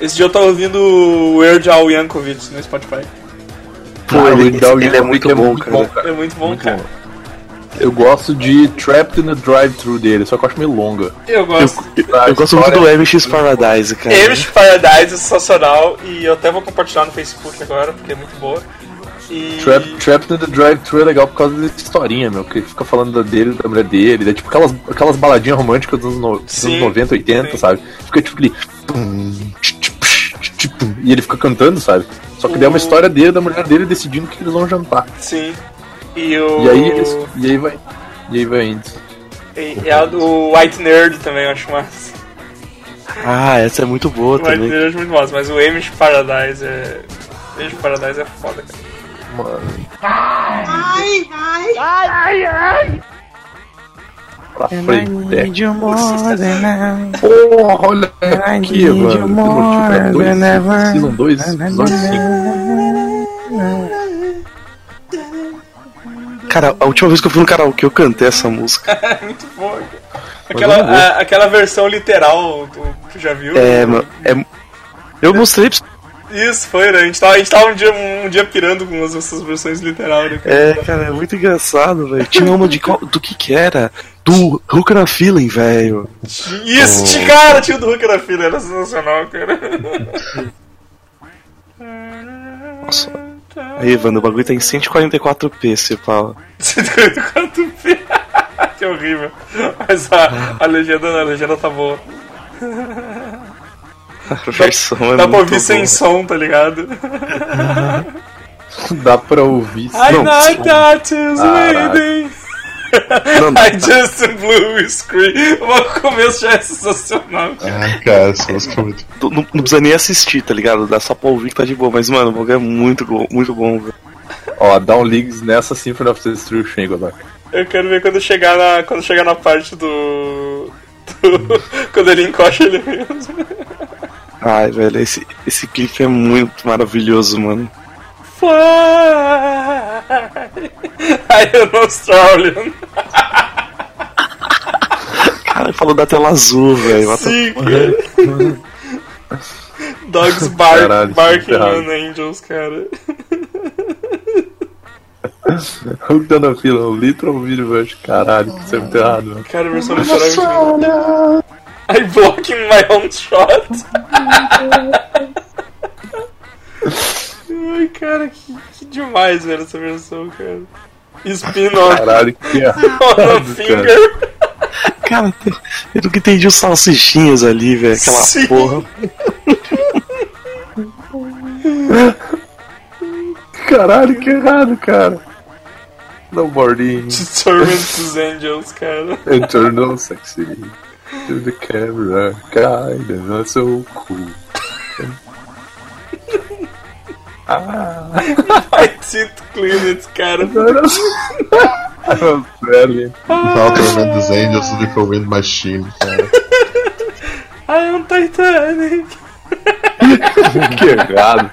Esse dia eu tava ouvindo o Weird Al Yankovic no Spotify. Pô, Ah, ele, Raid Dog ele é muito é bom, muito cara. bom, cara. É muito bom, Muito cara. bom. Eu gosto de Trapped in the Drive-Thru dele, só que eu acho meio longa. Eu gosto. Eu gosto muito do MX Paradise, cara. Amish Paradise é sensacional e eu até vou compartilhar no Facebook agora porque é muito boa. E. Trap, Trapped in the Drive-Thru é legal por causa dessa historinha, meu, que fica falando da dele, da mulher dele, é tipo aquelas, aquelas baladinhas românticas dos anos, no- dos anos 90, 80, sim. sabe? Fica tipo aquele. E ele fica cantando, sabe? Só que daí é uma O- história dele, da mulher dele decidindo que eles vão jantar. Sim. E o. E aí eles. E aí vai. E aí vai indo. E, e a do White Nerd também eu acho massa. Ah, essa é muito boa O White também. Nerd é muito massa, mas o Amish Paradise é. Amish Paradise é foda, cara. Mano. Pra frente. Porra, olha aqui, mano. Motivo 2, Season 2, episódio 5. Cara, a última vez que eu fui no karaokê eu cantei essa música. [LAUGHS] É muito boa, cara. Aquela, a- aquela versão literal, tu, tu já viu? É, mano. É... Eu mostrei pra. Isso, foi, né? A gente tava, a gente tava um, dia, um dia pirando com as- essas versões literais, né, cara? É, cara, é muito engraçado, velho. Tinha uma de qual, do que que era? Do Hooker na Feeling, velho. Isso, Oh. cara, tinha o do Hulk na fila, era sensacional, cara. Nossa. Aí, Evandro, o bagulho tá em 144p, se fala. 144p. que horrível. Mas a, a, legenda, a legenda tá boa. A [LAUGHS] versão é Dá pra ouvir sem boa. som, tá ligado? [LAUGHS] Dá pra ouvir. I Não, know som. that is waiting. Não, não. [LAUGHS] I just blew a screen. O começo já é sensacional. Ah, cara, essa música é muito. Não, não precisa nem assistir, tá ligado? Dá só pra ouvir que tá de boa. Mas, mano, o bagulho é muito, go- muito bom, velho. Ó, dá um leagues nessa Symphony of Destruction, Godok. Eu quero ver quando chegar na, quando chegar na parte do. do quando ele encoxa ele mesmo. Ai, velho, esse, esse clipe é muito maravilhoso, mano. Fly! I am Australian. Cara, falou da tela azul, velho. Sim, cara. Dogs bark, Caralho, barking on angels, cara. Hooked on a Fila, o literal video version. Caralho, isso é muito errado, mano. Cara, a versão literal é muito. I blocking my own shot. Ai, cara, que, que demais, velho, essa versão, cara. Spin on, Caralho, que [LAUGHS] errado, on a cara. finger. Cara, eu nunca entendi os salsichinhas ali, velho. Aquela Sim. porra. Caralho, que errado, cara. Snowboarding. Determined to angels, cara. Eternal sexy. To the camera, kind and not so cool. [LAUGHS] [LAUGHS] I did clean it, cara. I'm barely. Alterman dos Angels do The Wind Machine, cara. I [LAUGHS] am Titanic. Que errado.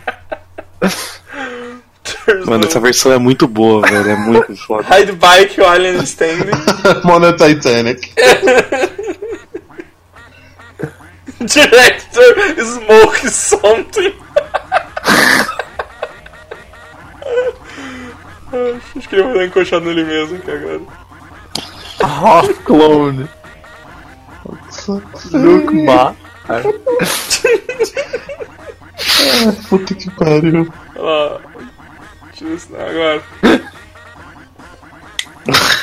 Mano, no- essa versão é muito boa, velho. É muito foda. Hide bike while I'm standing. Mona Titanic. [LAUGHS] Director smoke something. Acho que ele vai dar encoxado nele mesmo aqui agora. Half clone. Look ma. [LAUGHS] Puta que pariu. Olha lá. Agora.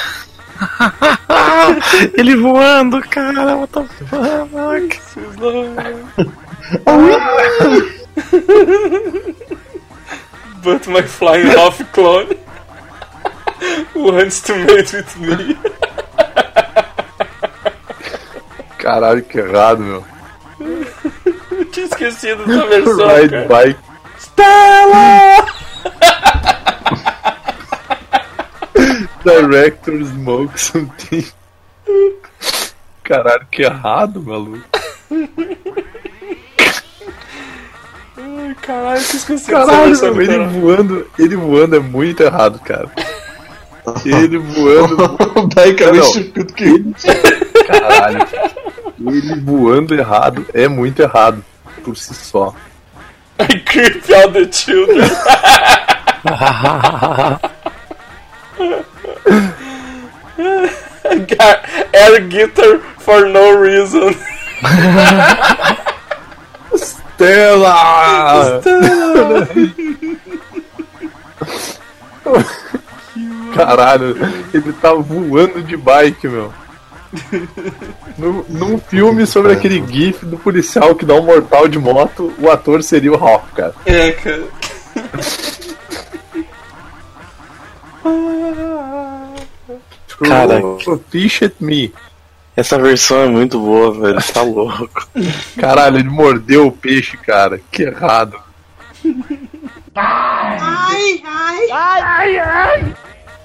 [LAUGHS] [LAUGHS] Ele voando, cara. What the fuck? [LAUGHS] But my flying half clone wants to mate with me. Caralho, que errado, meu. [LAUGHS] Eu tinha esquecido dessa versão, Ride cara. bike. Stella! Director smoke something. Caralho, que errado, maluco. Ai, caralho, esquecido dessa Caralho, meu, ele cara. voando, ele voando é muito errado, cara. Ele voando. [LAUGHS] Basicamente, tudo que. Caralho. Ele voando errado é muito errado. Por si só. I creep out the children. [LAUGHS] Air guitar for no reason. Stella! Caralho, ele tá voando de bike, meu. No- num filme sobre aquele gif do policial que dá um mortal de moto, o ator seria o Ralph, cara. É, cara. Cara, Oh, Fish at me. essa versão é muito boa, velho. Tá louco. Caralho, ele mordeu o peixe, cara. Que errado.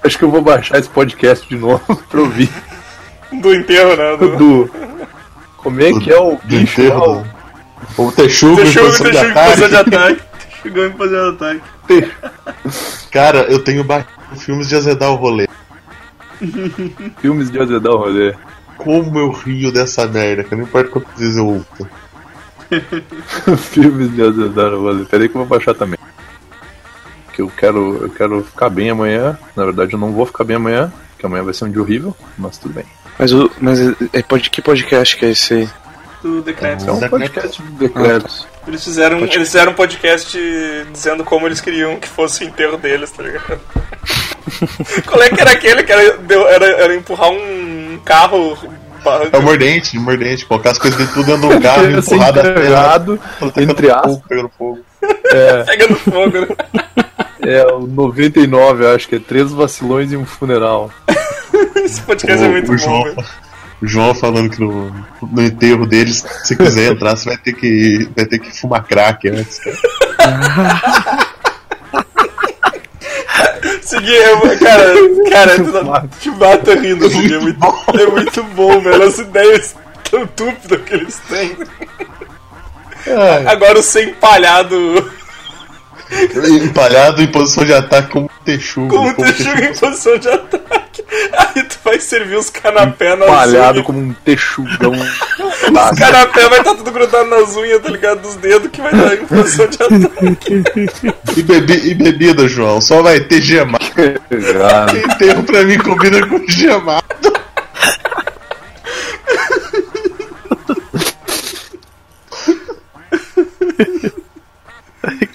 Acho que eu vou baixar esse podcast de novo [LAUGHS] pra ouvir. Do enterro, né? Do... Do. Como é que é o bicho enterro do- O Texugo em Deixou posição de ataque. Chegou em posição de ataque. Cara, eu tenho baixado filmes de azedar o rolê. [LAUGHS] Filmes de azedar o rolê. Como eu rio dessa merda, que não importa quantas vezes eu ouço. [LAUGHS] Filmes de azedar o rolê. Peraí que eu vou baixar também. Que eu quero, eu quero ficar bem amanhã. Na verdade, eu não vou ficar bem amanhã, porque amanhã vai ser um dia horrível, mas tudo bem. Mas, o, mas é, é pod, que podcast que é esse aí? Do decreto. É um podcast de decretos. Eles fizeram, eles fizeram um podcast dizendo como eles queriam que fosse o enterro deles, tá ligado? [LAUGHS] Qual é que era aquele que era, deu- era, era empurrar um carro. É o mordente, o mordente, colocar as coisas de tudo dentro do carro, empurrada enterrado, entre aspas. pegando fogo. É, [LAUGHS] Pegando fogo, né? é o 99, eu acho que é três vacilões e um funeral. [LAUGHS] Esse podcast é O- muito o bom, João, o João falando que no, no enterro deles, se quiser entrar, você vai ter que, vai ter que fumar crack antes. Cara. Segui, eu, cara, cara, [LAUGHS] tu não- te mata rindo, [LAUGHS] Segui, é muito, é muito bom, velho. As ideias tão túpidas que eles têm. Agora o ser empalhado Empalhado em posição de ataque como um texugo. como como texugo em posição de ataque. Aí tu vai servir os canapé nas Palhado unhas. como um texugão. [LAUGHS] Os canapé vai estar tudo grudado nas unhas, tá ligado? Dos dedos que vai em posição de ataque. E, bebi, e bebida, João, só vai ter gemado. Enterro pra mim combina com gemado.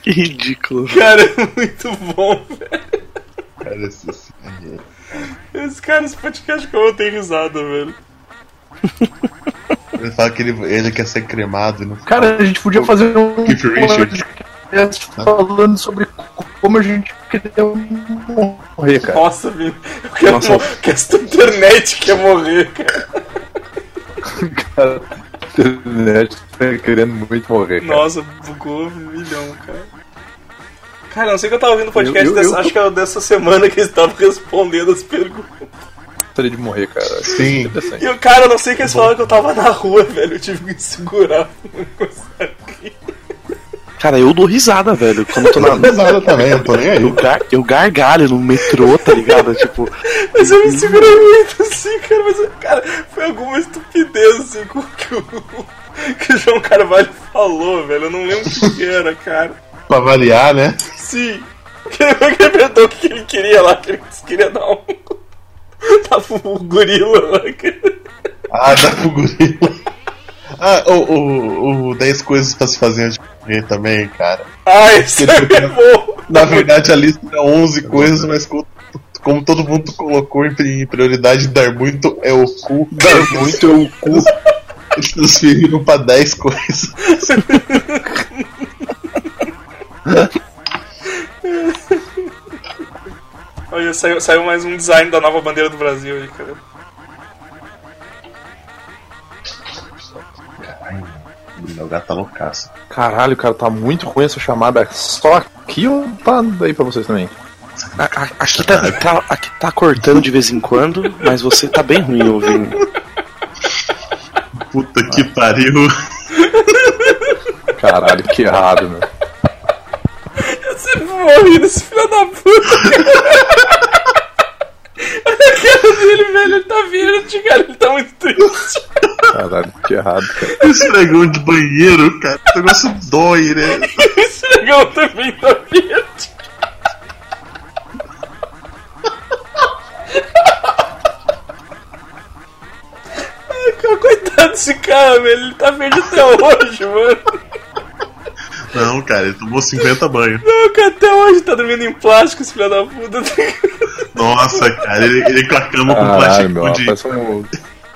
que ridículo. Cara, é muito bom, velho. Cara, esse, esse- Esse cara, esse podcast que eu vou ter risada, velho. Ele fala que ele, ele quer ser cremado e não Cara, a gente podia fazer um podcast falando sobre como a gente queria morrer, cara. Nossa, Vini. Eu Nossa. mo- que essa internet quer morrer, cara. cara a internet tá querendo muito morrer, cara. Nossa, bugou um milhão, cara. Cara, não sei que eu tava ouvindo o podcast Eu- eu- dessa, eu- acho que era dessa semana que eles estavam respondendo as perguntas. Gostaria de morrer, cara. Sim. Interessante. E o cara, não sei que eles falaram que eu tava na rua, [LAUGHS] velho. Eu tive que me segurar. Cara, eu dou risada, velho. Quando eu tô na. Pesado também, eu tô nem aí. Eu, gar, eu gargalho no metrô, tá ligado? Tipo, Mas eu me segurei muito assim, cara. Mas, cara, foi alguma estupidez assim com que o, que o João Carvalho falou, velho. Eu não lembro o que era, cara. Pra variar, né? Sim. [LAUGHS] Ele perguntou o que ele queria lá, que ele queria dar um. [LAUGHS] Tava o gorila lá. que- Ah, dá pro gorila. Ah, o, o, o 10 coisas pra se fazer antes de morrer também, cara. Ah, esse é bom. Na verdade, a lista é 11 coisas, mas co- como todo mundo colocou em prioridade, dar muito é o cu. [LAUGHS] Dar muito é o cu. Eles transferiram pra 10 coisas. [LAUGHS] Olha, saiu, saiu mais um design da nova bandeira do Brasil aí, cara. Meu gato tá loucaço. Caralho, cara, tá muito ruim essa chamada. Só aqui ou tá daí pra vocês também? a- a- aqui, tá, tá- aqui tá cortando de vez em quando, mas você tá bem ruim ouvindo. Puta que pariu. Caralho, que errado, meu morri esse filho da puta. A cara dele, velho, ele tá verde, cara, ele tá muito triste. Caralho, que errado, cara. Esse negão de banheiro, cara, o negócio dói, né? Esse negão também tá verde. Ai, coitado desse cara, velho, ele tá verde até hoje, mano. Não, cara, ele tomou 50 banhos. Não, cara, até hoje tá dormindo em plástico, esse filho da puta. [LAUGHS] Nossa, cara, ele, ele com a cama com plástico meu, de. parece um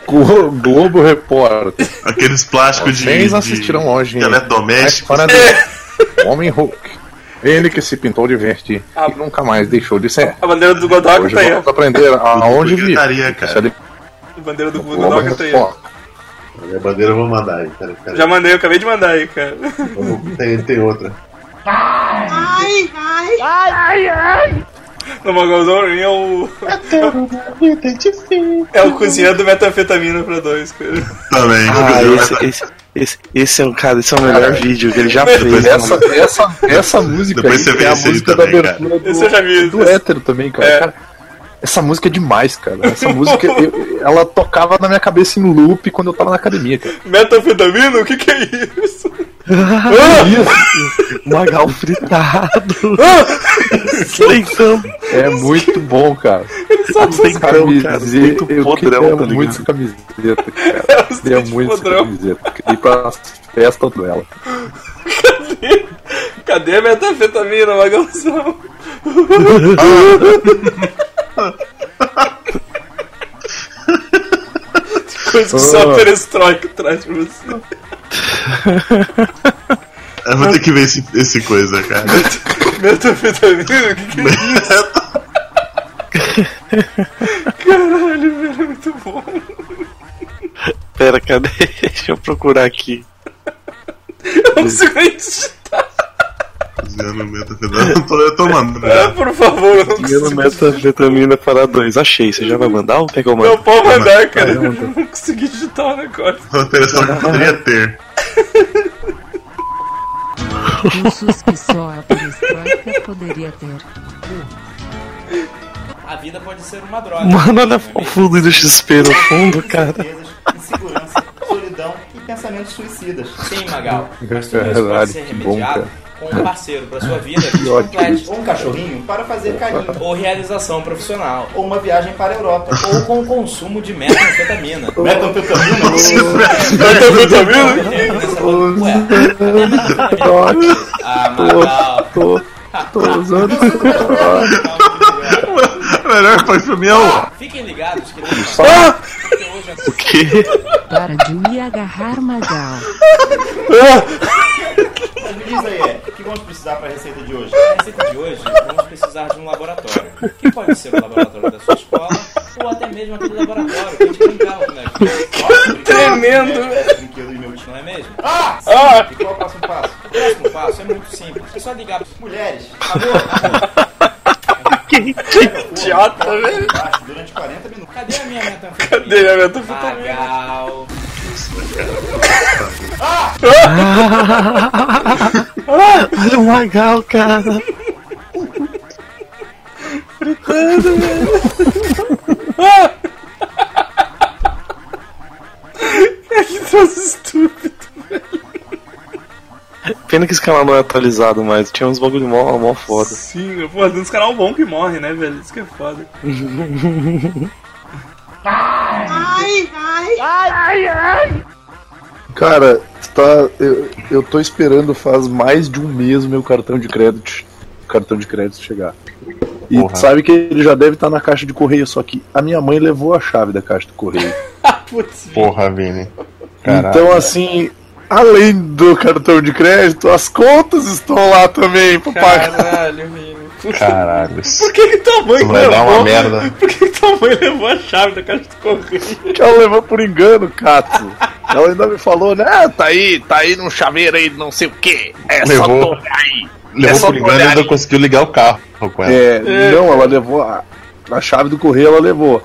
Globo Repórter. Aqueles plásticos de. Vocês de assistiram hoje História do Homem Hulk. Ele que se pintou de verde Ah. e nunca mais deixou de ser. A bandeira do Godok Hoje tá aí. vamos aprender aonde vive. gritaria, cara. Ali- A bandeira do Globo Godok tá aí. A bandeira eu vou mandar aí, peraí, peraí. Já mandei, eu acabei de mandar aí, cara. Tem, tem outra. No Mogolzão é o. É o cozinheiro do metanfetamina pra dois, cara. Também. Ah, esse, esse, esse, esse é um cara, esse é o melhor vídeo que ele já fez. Essa, essa, essa música Depois aí você vê é a música também, da cara. abertura Esse eu já vi. do, do hétero também, cara. É. Cara, Essa música é demais, cara. Essa música, [LAUGHS] eu- ela tocava na minha cabeça em loop quando eu tava na academia, cara. Metanfetamina? O que que é isso? [LAUGHS] Magal fritado. Leitão. É muito bom, cara. Leitão, cara. Muito eu podrão, queria tá muito camiseta, cara. três muito [LAUGHS] podrão. camiseta. Queria ir pra festa dela. Cadê? Cadê a metanfetamina, Magalzão? [LAUGHS] Coisa que só a perestroika traz pra você. Eu vou ter que ver esse, esse coisa, cara. Metanfetamina? O que que é isso? Caralho, velho, é muito bom. Pera, cadê? [LAUGHS] Deixa eu procurar aqui. Eu não consigo nem digitar. Usando metanfetamina. Eu tô, eu tô mandando Ah, já. por favor, eu não metanfetamina para dois. Achei. Você já vai mandar ou quer que eu mande? Não pode mandar, cara. Eu não consegui digitar o negócio. A operação que poderia ter. Cursos que só a perestroika poderia ter. A vida pode ser uma droga. Mano, olha o fundo do XP no fundo, cara. Insegurança, solidão e pensamentos suicidas. Sim, Magal. Mas tudo É isso pode ser remediado. Com um parceiro para sua vida [LAUGHS] que ótimo. complete. Ou um cachorrinho para fazer carinho. Ou realização profissional. Ou uma viagem para a Europa. [LAUGHS] Ou com o consumo de metanfetamina. [LAUGHS] metanfetamina? Metanfetamina? Ah, Magal. Tô, usando. Melhor coisa pra mim é o. Fiquem ligados que porque hoje é O quê? Para de me agarrar, Magal. Mas me diz aí, é, o que vamos precisar para a receita de hoje? A receita de hoje, vamos precisar de um laboratório. Que pode ser o laboratório da sua escola, ou até mesmo aquele laboratório que a gente brincava quando era criança. Nossa, Tremendo, velho. Brinquedo meu tio, não é mesmo? Ah! Sim. Ah! E qual é o próximo passo? O próximo passo é muito simples. É só ligar para mulheres. Amor, amor. Que idiota, velho. Durante 40 minutos. Cadê a minha metanfetamina? Cadê a metanfetamina? Magal. Olha o Magal, cara. Que troço estúpido. Pena que esse canal não é atualizado mais. Tinha uns bagulho mó, mó foda. Sim, pô, tem uns canal bom que morre, né, velho? Isso que é foda. Cara, tá, eu, eu tô esperando faz mais de um mês o meu cartão de crédito, cartão de crédito chegar. E Porra. sabe que ele já deve estar na caixa de correio, só que a minha mãe levou a chave da caixa de correio. [LAUGHS] Putz, Porra, Vini. Caralho. Então, assim, além do cartão de crédito, as contas estão lá também pra pagar. caralho, Vini. Caralho. Por que, que tua mãe Isso vai levou? dar uma merda. [LAUGHS] Por que, que tua mãe levou a chave da caixa de correio? Que ela levou por engano, Cato. Ela ainda me falou, né? Ah, tá aí, tá aí num chaveiro aí, não sei o quê. É só Levou. tu olhar aí. Levou É só por engano e ainda conseguiu ligar o carro com ela. É, não, ela levou a, a chave do correio, ela levou.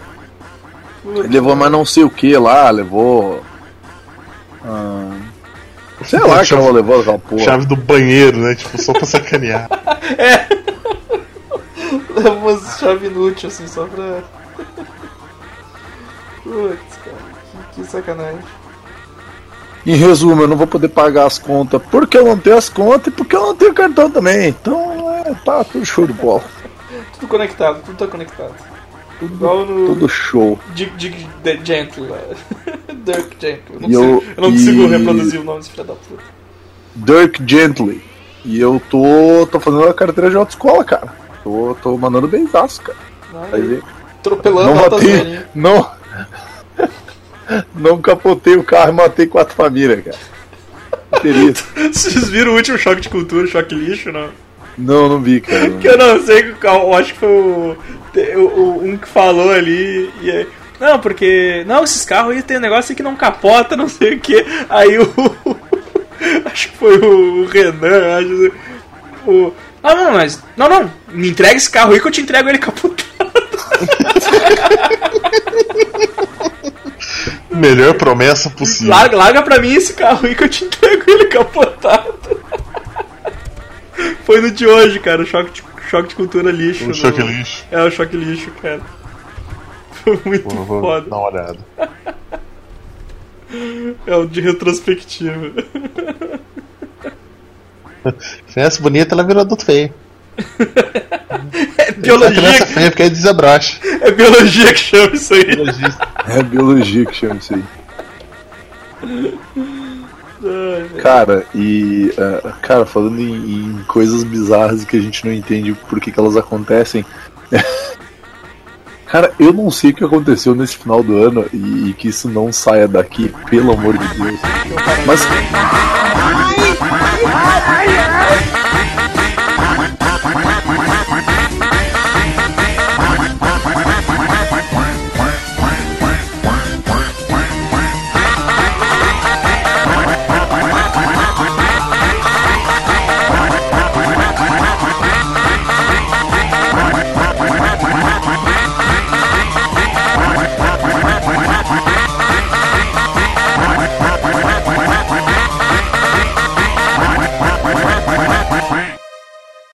Levou, mas não sei o que lá, levou. ah, sei lá que ela levou aquela porra. Chave do banheiro, né? Tipo, só pra sacanear. [LAUGHS] Levou uma chave inútil, assim, só pra. Putz, cara, que, que sacanagem. Em resumo, eu não vou poder pagar as contas porque eu não tenho as contas e porque eu não tenho cartão também. Então, é, tá tudo show de bola. Tudo conectado, tudo tá conectado. Igual no. Tudo show. Dick Dick Gentle. [LAUGHS] Dirk Gently. Eu não, eu- consigo, eu não consigo e- reproduzir o nome desse filho da puta. Dirk Gently. E eu tô, tô fazendo a carteira de autoescola, cara. Tô, tô mandando benzaço, cara. Vai ver. Atropelando Não matei, não. Não capotei o carro e matei quatro famílias, cara. Querido. [LAUGHS] Vocês viram o último choque de cultura, choque lixo, não? Não, não vi, cara. Que eu não sei, que o- eu acho que foi o, o- um que falou ali. E aí, não, porque. Não, esses carros aí tem um negócio aí que não capota, [LAUGHS] não sei o que. Aí o. [LAUGHS] acho que foi o Renan, acho. O. Não, não, mas. Não, não. Me entrega esse carro aí que eu te entrego ele capotado. [LAUGHS] Melhor promessa possível. Larga, larga pra mim esse carro aí que eu te entrego ele capotado. Foi no de hoje, cara, o choque de, choque de cultura lixo. O no- choque lixo. É, o choque lixo, cara. [LAUGHS] Foi muito Vou, vou foda. dar uma olhada. [LAUGHS] É o de retrospectiva. [LAUGHS] Criança bonita, ela virou adulto feio. [LAUGHS] É biologia, criança feia porque é desabrocha. é biologia que chama isso aí. É biologia que chama isso aí. Cara, e. eh, cara, falando em, em coisas bizarras que a gente não entende por que, que elas acontecem. [LAUGHS] Cara, eu não sei o que aconteceu nesse final do ano e, e que isso não saia daqui, pelo amor de Deus. Mas 你好烦人